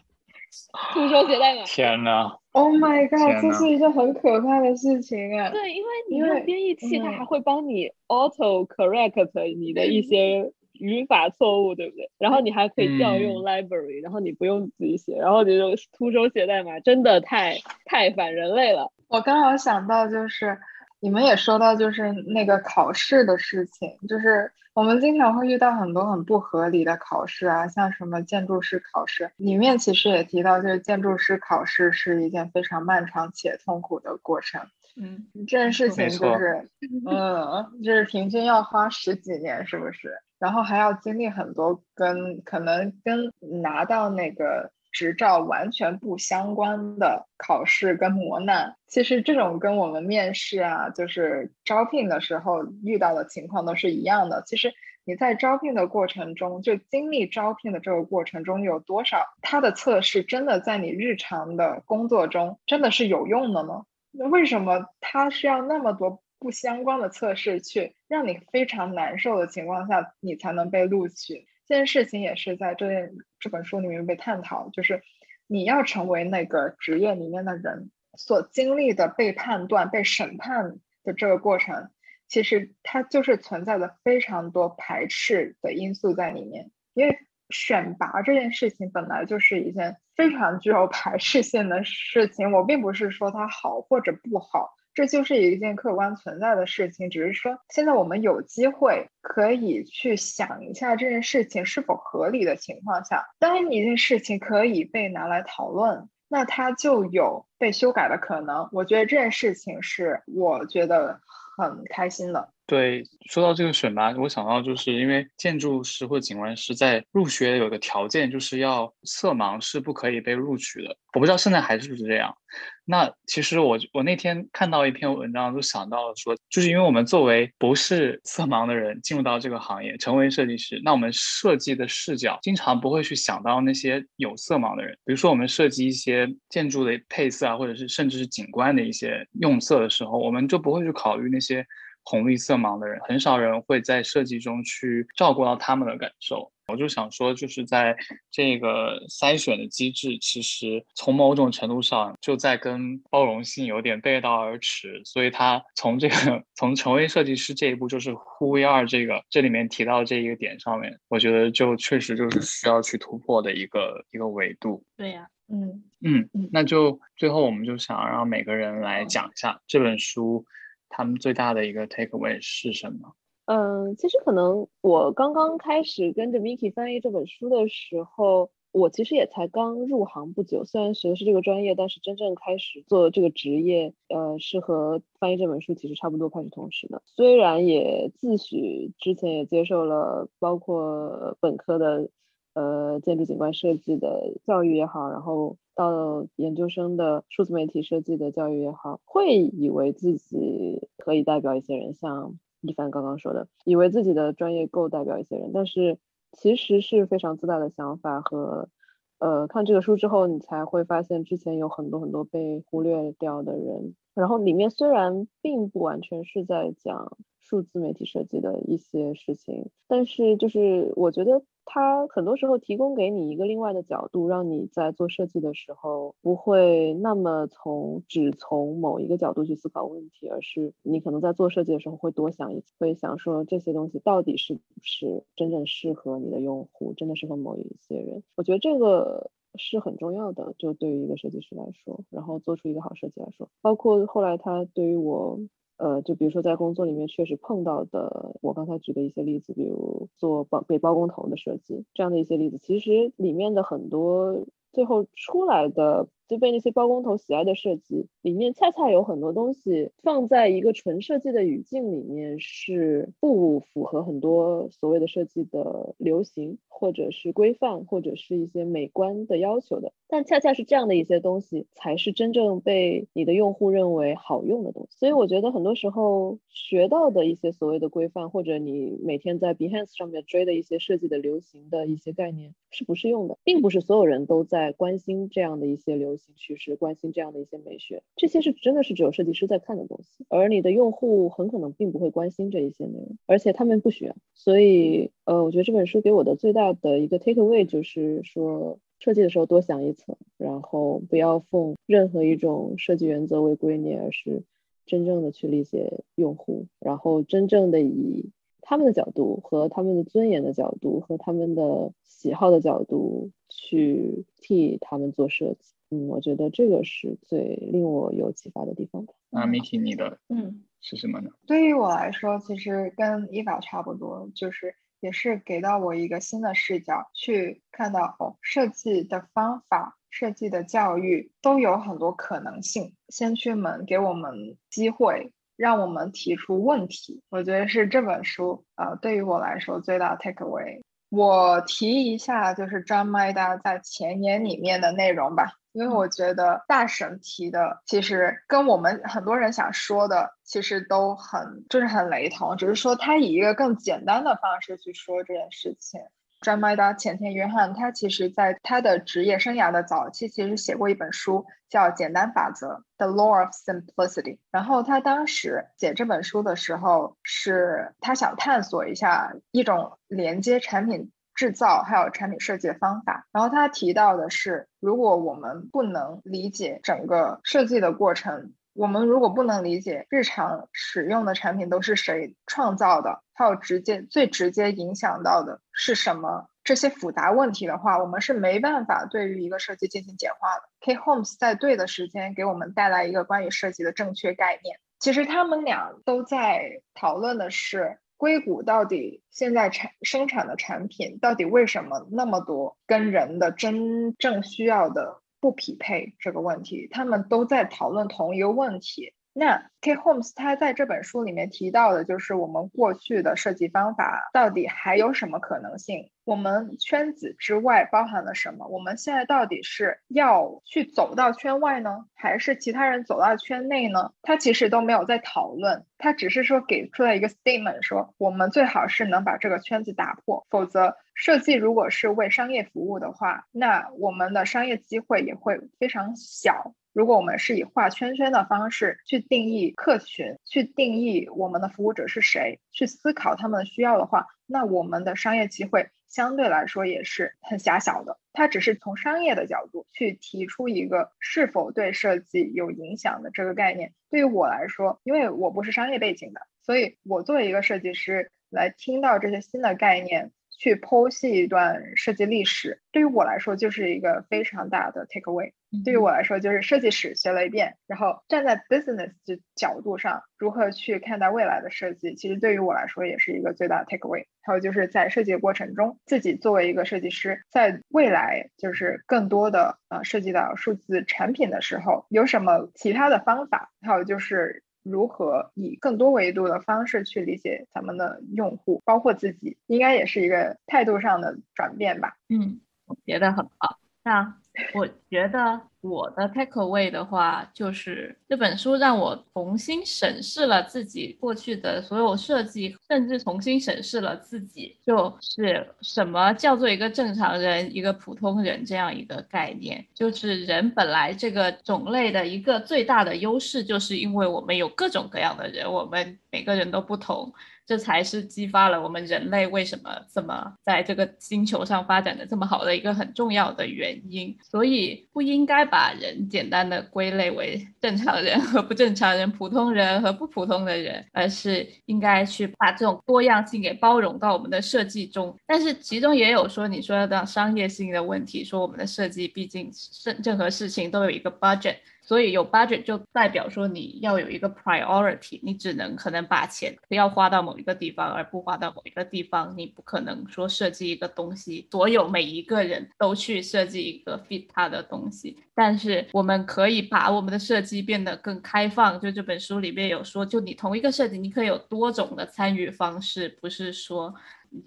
徒手写代码。天呐 o h my god，这是一个很可怕的事情啊！对，因为你用编译器，它还会帮你 auto correct 你的一些。语法错误，对不对？然后你还可以调用 library，然后你不用自己写，然后你就徒手写代码，真的太太反人类了。我刚好想到，就是你们也说到，就是那个考试的事情，就是我们经常会遇到很多很不合理的考试啊，像什么建筑师考试，里面其实也提到，就是建筑师考试是一件非常漫长且痛苦的过程。嗯，这件事情就是，嗯，就是平均要花十几年，是不是？然后还要经历很多跟可能跟拿到那个执照完全不相关的考试跟磨难。其实这种跟我们面试啊，就是招聘的时候遇到的情况都是一样的。其实你在招聘的过程中，就经历招聘的这个过程中，有多少他的测试真的在你日常的工作中真的是有用的呢？那为什么他需要那么多不相关的测试去让你非常难受的情况下，你才能被录取？这件事情也是在这这本书里面被探讨，就是你要成为那个职业里面的人所经历的被判断、被审判的这个过程，其实它就是存在着非常多排斥的因素在里面。因为选拔这件事情本来就是一件非常具有排斥性的事情，我并不是说它好或者不好。这就是一件客观存在的事情，只是说现在我们有机会可以去想一下这件事情是否合理的情况下，当一件事情可以被拿来讨论，那它就有被修改的可能。我觉得这件事情是我觉得很开心的。对，说到这个选拔，我想到就是因为建筑师或景观师在入学有个条件，就是要色盲是不可以被录取的。我不知道现在还是不是这样。那其实我我那天看到一篇文章，就想到了说，就是因为我们作为不是色盲的人进入到这个行业，成为设计师，那我们设计的视角经常不会去想到那些有色盲的人。比如说我们设计一些建筑的配色啊，或者是甚至是景观的一些用色的时候，我们就不会去考虑那些。红绿色盲的人，很少人会在设计中去照顾到他们的感受。我就想说，就是在这个筛选的机制，其实从某种程度上就在跟包容性有点背道而驰。所以，他从这个从成为设计师这一步，就是 Who We Are 这个这里面提到这一个点上面，我觉得就确实就是需要去突破的一个一个维度。对呀，嗯嗯，那就最后我们就想让每个人来讲一下这本书。他们最大的一个 takeaway 是什么？嗯，其实可能我刚刚开始跟着 Miki 翻译这本书的时候，我其实也才刚入行不久。虽然学的是这个专业，但是真正开始做这个职业，呃，是和翻译这本书其实差不多开始同时的。虽然也自诩之前也接受了包括本科的。呃，建筑景观设计的教育也好，然后到研究生的数字媒体设计的教育也好，会以为自己可以代表一些人，像一帆刚刚说的，以为自己的专业够代表一些人，但是其实是非常自大的想法和，呃，看这个书之后，你才会发现之前有很多很多被忽略掉的人，然后里面虽然并不完全是在讲数字媒体设计的一些事情，但是就是我觉得。它很多时候提供给你一个另外的角度，让你在做设计的时候不会那么从只从某一个角度去思考问题，而是你可能在做设计的时候会多想一次，会想说这些东西到底是不是真正适合你的用户，真的适合某一些人。我觉得这个是很重要的，就对于一个设计师来说，然后做出一个好设计来说，包括后来他对于我。呃，就比如说在工作里面确实碰到的，我刚才举的一些例子，比如做包给包工头的设计这样的一些例子，其实里面的很多最后出来的。就被那些包工头喜爱的设计里面，恰恰有很多东西放在一个纯设计的语境里面是不符合很多所谓的设计的流行，或者是规范，或者是一些美观的要求的。但恰恰是这样的一些东西，才是真正被你的用户认为好用的东西。所以我觉得很多时候学到的一些所谓的规范，或者你每天在 Behance 上面追的一些设计的流行的一些概念，是不适用的，并不是所有人都在关心这样的一些流。流行趋势，关心这样的一些美学，这些是真的是只有设计师在看的东西，而你的用户很可能并不会关心这一些内容，而且他们不需要。所以，呃，我觉得这本书给我的最大的一个 take away 就是说，设计的时候多想一层，然后不要奉任何一种设计原则为圭臬，而是真正的去理解用户，然后真正的以他们的角度和他们的尊严的角度和他们的喜好的角度去替他们做设计。嗯，我觉得这个是最令我有启发的地方。那 Miki，你的嗯是什么呢？对于我来说，其实跟伊法差不多，就是也是给到我一个新的视角，去看到哦，设计的方法、设计的教育都有很多可能性。先驱们给我们机会，让我们提出问题。我觉得是这本书呃，对于我来说最大的 take away。我提一下，就是 John Maeda 在前言里面的内容吧，因为我觉得大神提的其实跟我们很多人想说的其实都很就是很雷同，只是说他以一个更简单的方式去说这件事情。John Maeda 前田约翰，他其实在他的职业生涯的早期，其实写过一本书叫《简单法则》（The Law of Simplicity）。然后他当时写这本书的时候，是他想探索一下一种连接产品制造还有产品设计的方法。然后他提到的是，如果我们不能理解整个设计的过程，我们如果不能理解日常使用的产品都是谁创造的，还有直接最直接影响到的是什么这些复杂问题的话，我们是没办法对于一个设计进行简化的。K Holmes 在对的时间给我们带来一个关于设计的正确概念。其实他们俩都在讨论的是硅谷到底现在产生产的产品到底为什么那么多跟人的真正需要的。不匹配这个问题，他们都在讨论同一个问题。那 K Holmes 他在这本书里面提到的，就是我们过去的设计方法到底还有什么可能性？我们圈子之外包含了什么？我们现在到底是要去走到圈外呢，还是其他人走到圈内呢？他其实都没有在讨论，他只是说给出了一个 statement，说我们最好是能把这个圈子打破，否则设计如果是为商业服务的话，那我们的商业机会也会非常小。如果我们是以画圈圈的方式去定义客群，去定义我们的服务者是谁，去思考他们的需要的话，那我们的商业机会相对来说也是很狭小的。它只是从商业的角度去提出一个是否对设计有影响的这个概念。对于我来说，因为我不是商业背景的，所以我作为一个设计师来听到这些新的概念。去剖析一段设计历史，对于我来说就是一个非常大的 take away。对于我来说，就是设计史学了一遍，然后站在 business 的角度上，如何去看待未来的设计，其实对于我来说也是一个最大的 take away。还有就是在设计过程中，自己作为一个设计师，在未来就是更多的呃涉及到数字产品的时候，有什么其他的方法？还有就是。如何以更多维度的方式去理解咱们的用户，包括自己，应该也是一个态度上的转变吧？嗯，我觉得很好。那我觉得我的 takeaway 的话，就是这本书让我重新审视了自己过去的所有设计，甚至重新审视了自己，就是什么叫做一个正常人、一个普通人这样一个概念。就是人本来这个种类的一个最大的优势，就是因为我们有各种各样的人，我们每个人都不同。这才是激发了我们人类为什么这么在这个星球上发展的这么好的一个很重要的原因。所以不应该把人简单的归类为正常人和不正常人、普通人和不普通的人，而是应该去把这种多样性给包容到我们的设计中。但是其中也有说你说的商业性的问题，说我们的设计毕竟是任何事情都有一个 budget。所以有 budget 就代表说你要有一个 priority，你只能可能把钱不要花到某一个地方，而不花到某一个地方。你不可能说设计一个东西，所有每一个人都去设计一个 fit 他的东西。但是我们可以把我们的设计变得更开放。就这本书里面有说，就你同一个设计，你可以有多种的参与方式，不是说。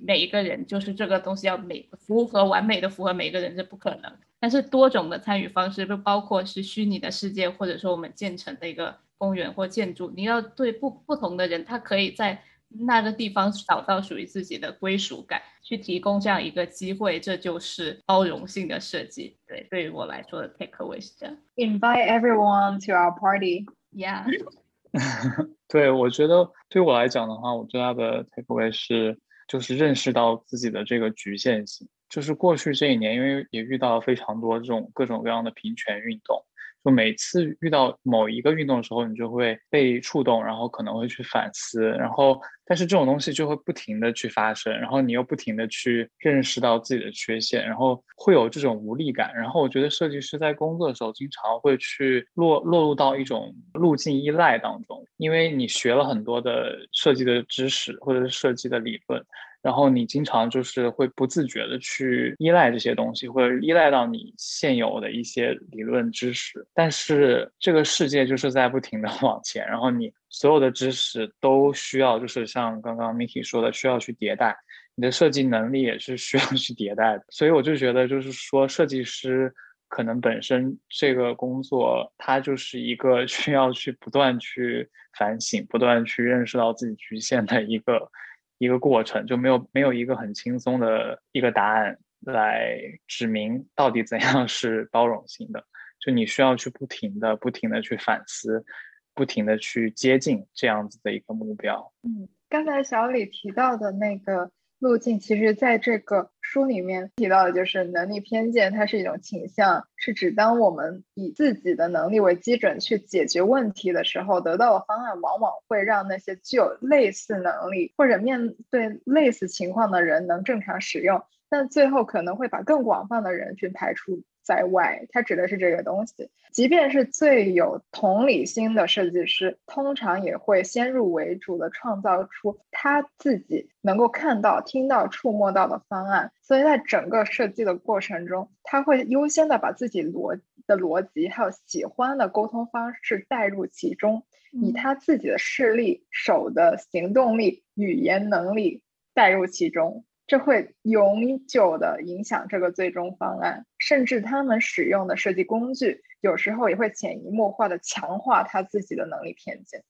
每一个人就是这个东西要每符合完美的符合每一个人，这不可能。但是多种的参与方式，不包括是虚拟的世界，或者说我们建成的一个公园或建筑，你要对不不同的人，他可以在那个地方找到属于自己的归属感，去提供这样一个机会，这就是包容性的设计。对，对于我来说的 takeaway 是这样。Invite everyone to our party. Yeah. 对，我觉得对我来讲的话，我最大的 takeaway 是。就是认识到自己的这个局限性，就是过去这一年，因为也遇到了非常多这种各种各样的平权运动。就每次遇到某一个运动的时候，你就会被触动，然后可能会去反思，然后但是这种东西就会不停的去发生，然后你又不停的去认识到自己的缺陷，然后会有这种无力感。然后我觉得设计师在工作的时候，经常会去落落入到一种路径依赖当中，因为你学了很多的设计的知识或者是设计的理论。然后你经常就是会不自觉的去依赖这些东西，或者依赖到你现有的一些理论知识。但是这个世界就是在不停的往前，然后你所有的知识都需要，就是像刚刚 Miki 说的，需要去迭代。你的设计能力也是需要去迭代的。所以我就觉得，就是说设计师可能本身这个工作，它就是一个 需要去不断去反省、不断去认识到自己局限的一个一个过程，就没有没有一个很轻松的一个答案来指明到底怎样是包容性的。就你需要去不停的、不停的去反思，不停的去接近这样子的一个目标。嗯，刚才小李提到的那个路径，其实在这个书里面提到的就是能力偏见，它是一种倾向，是指当我们以自己的能力为基准去解决问题的时候，得到的方案往往会让那些具有类似能力或者面对类似情况的人能正常使用，但最后可能会把更广泛的人群排除。在外，它指的是这个东西。即便是最有同理心的设计师，通常也会先入为主的创造出他自己能够看到、听到、触摸到的方案。所以在整个设计的过程中，他会优先的把自己逻的逻辑还有喜欢的沟通方式带入其中，以他自己的视力、手的行动力、语言能力带入其中。这会永久的影响这个最终方案，甚至他们使用的设计工具，有时候也会潜移默化的强化他自己的能力偏见。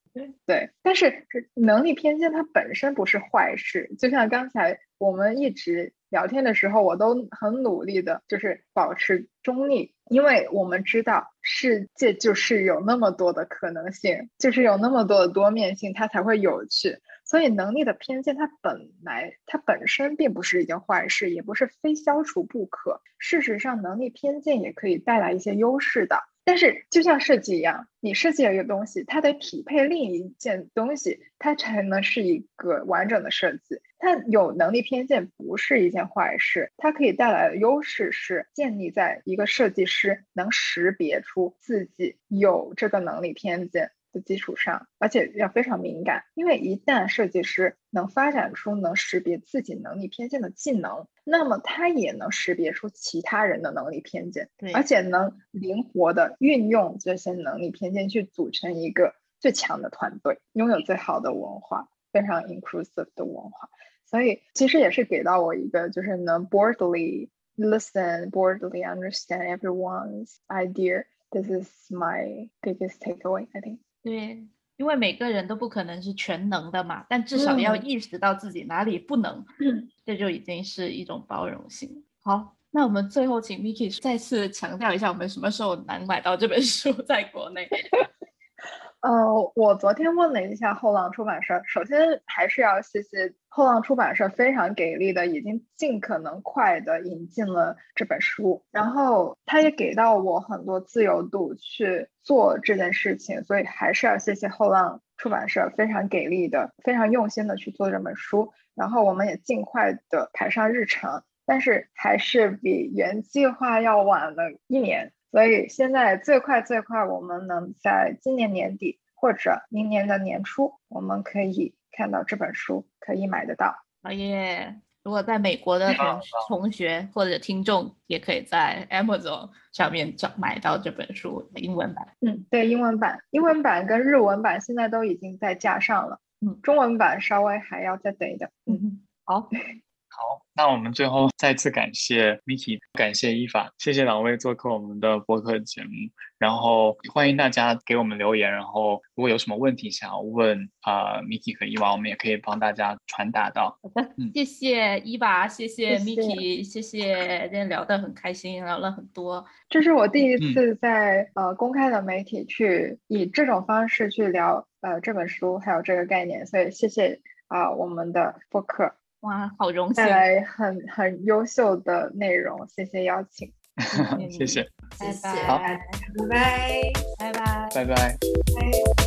对，但是能力偏见它本身不是坏事，就像刚才我们一直聊天的时候，我都很努力的，就是保持中立，因为我们知道世界就是有那么多的可能性，就是有那么多的多面性，它才会有趣。所以，能力的偏见，它本来它本身并不是一件坏事，也不是非消除不可。事实上，能力偏见也可以带来一些优势的。但是，就像设计一样，你设计了一个东西，它得匹配另一件东西，它才能是一个完整的设计。它有能力偏见不是一件坏事，它可以带来的优势是建立在一个设计师能识别出自己有这个能力偏见。的基础上，而且要非常敏感，因为一旦设计师能发展出能识别自己能力偏见的技能，那么他也能识别出其他人的能力偏见，而且能灵活的运用这些能力偏见去组成一个最强的团队，拥有最好的文化，非常 inclusive 的文化。所以其实也是给到我一个，就是能 broadly listen, broadly understand everyone's idea. This is my biggest takeaway, I think. 对，因为每个人都不可能是全能的嘛，但至少要意识到自己哪里不能，这就已经是一种包容性。好，那我们最后请 Miki 再次强调一下，我们什么时候能买到这本书在国内？呃，我昨天问了一下后浪出版社，首先还是要谢谢后浪出版社非常给力的，已经尽可能快的引进了这本书，然后他也给到我很多自由度去做这件事情，所以还是要谢谢后浪出版社非常给力的，非常用心的去做这本书，然后我们也尽快的排上日程，但是还是比原计划要晚了一年。所以现在最快最快，我们能在今年年底或者明年的年初，我们可以看到这本书，可以买得到。好耶！如果在美国的同同学或者听众，也可以在 Amazon 上面找买到这本书的英文版。嗯，对，英文版，英文版跟日文版现在都已经在架上了。嗯，中文版稍微还要再等一等。嗯，好。好，那我们最后再次感谢 Miki，感谢伊法，谢谢两位做客我们的播客节目。然后欢迎大家给我们留言，然后如果有什么问题想要问啊，Miki 和伊娃，我们也可以帮大家传达到。好的，谢谢伊娃，谢谢 Miki，谢谢，今天聊得很开心，聊了很多。这是我第一次在呃公开的媒体去以这种方式去聊呃这本书还有这个概念，所以谢谢啊我们的播客。哇，好荣幸！带来很很优秀的内容，谢谢邀请，谢谢，拜拜，好，拜拜，拜拜，拜拜。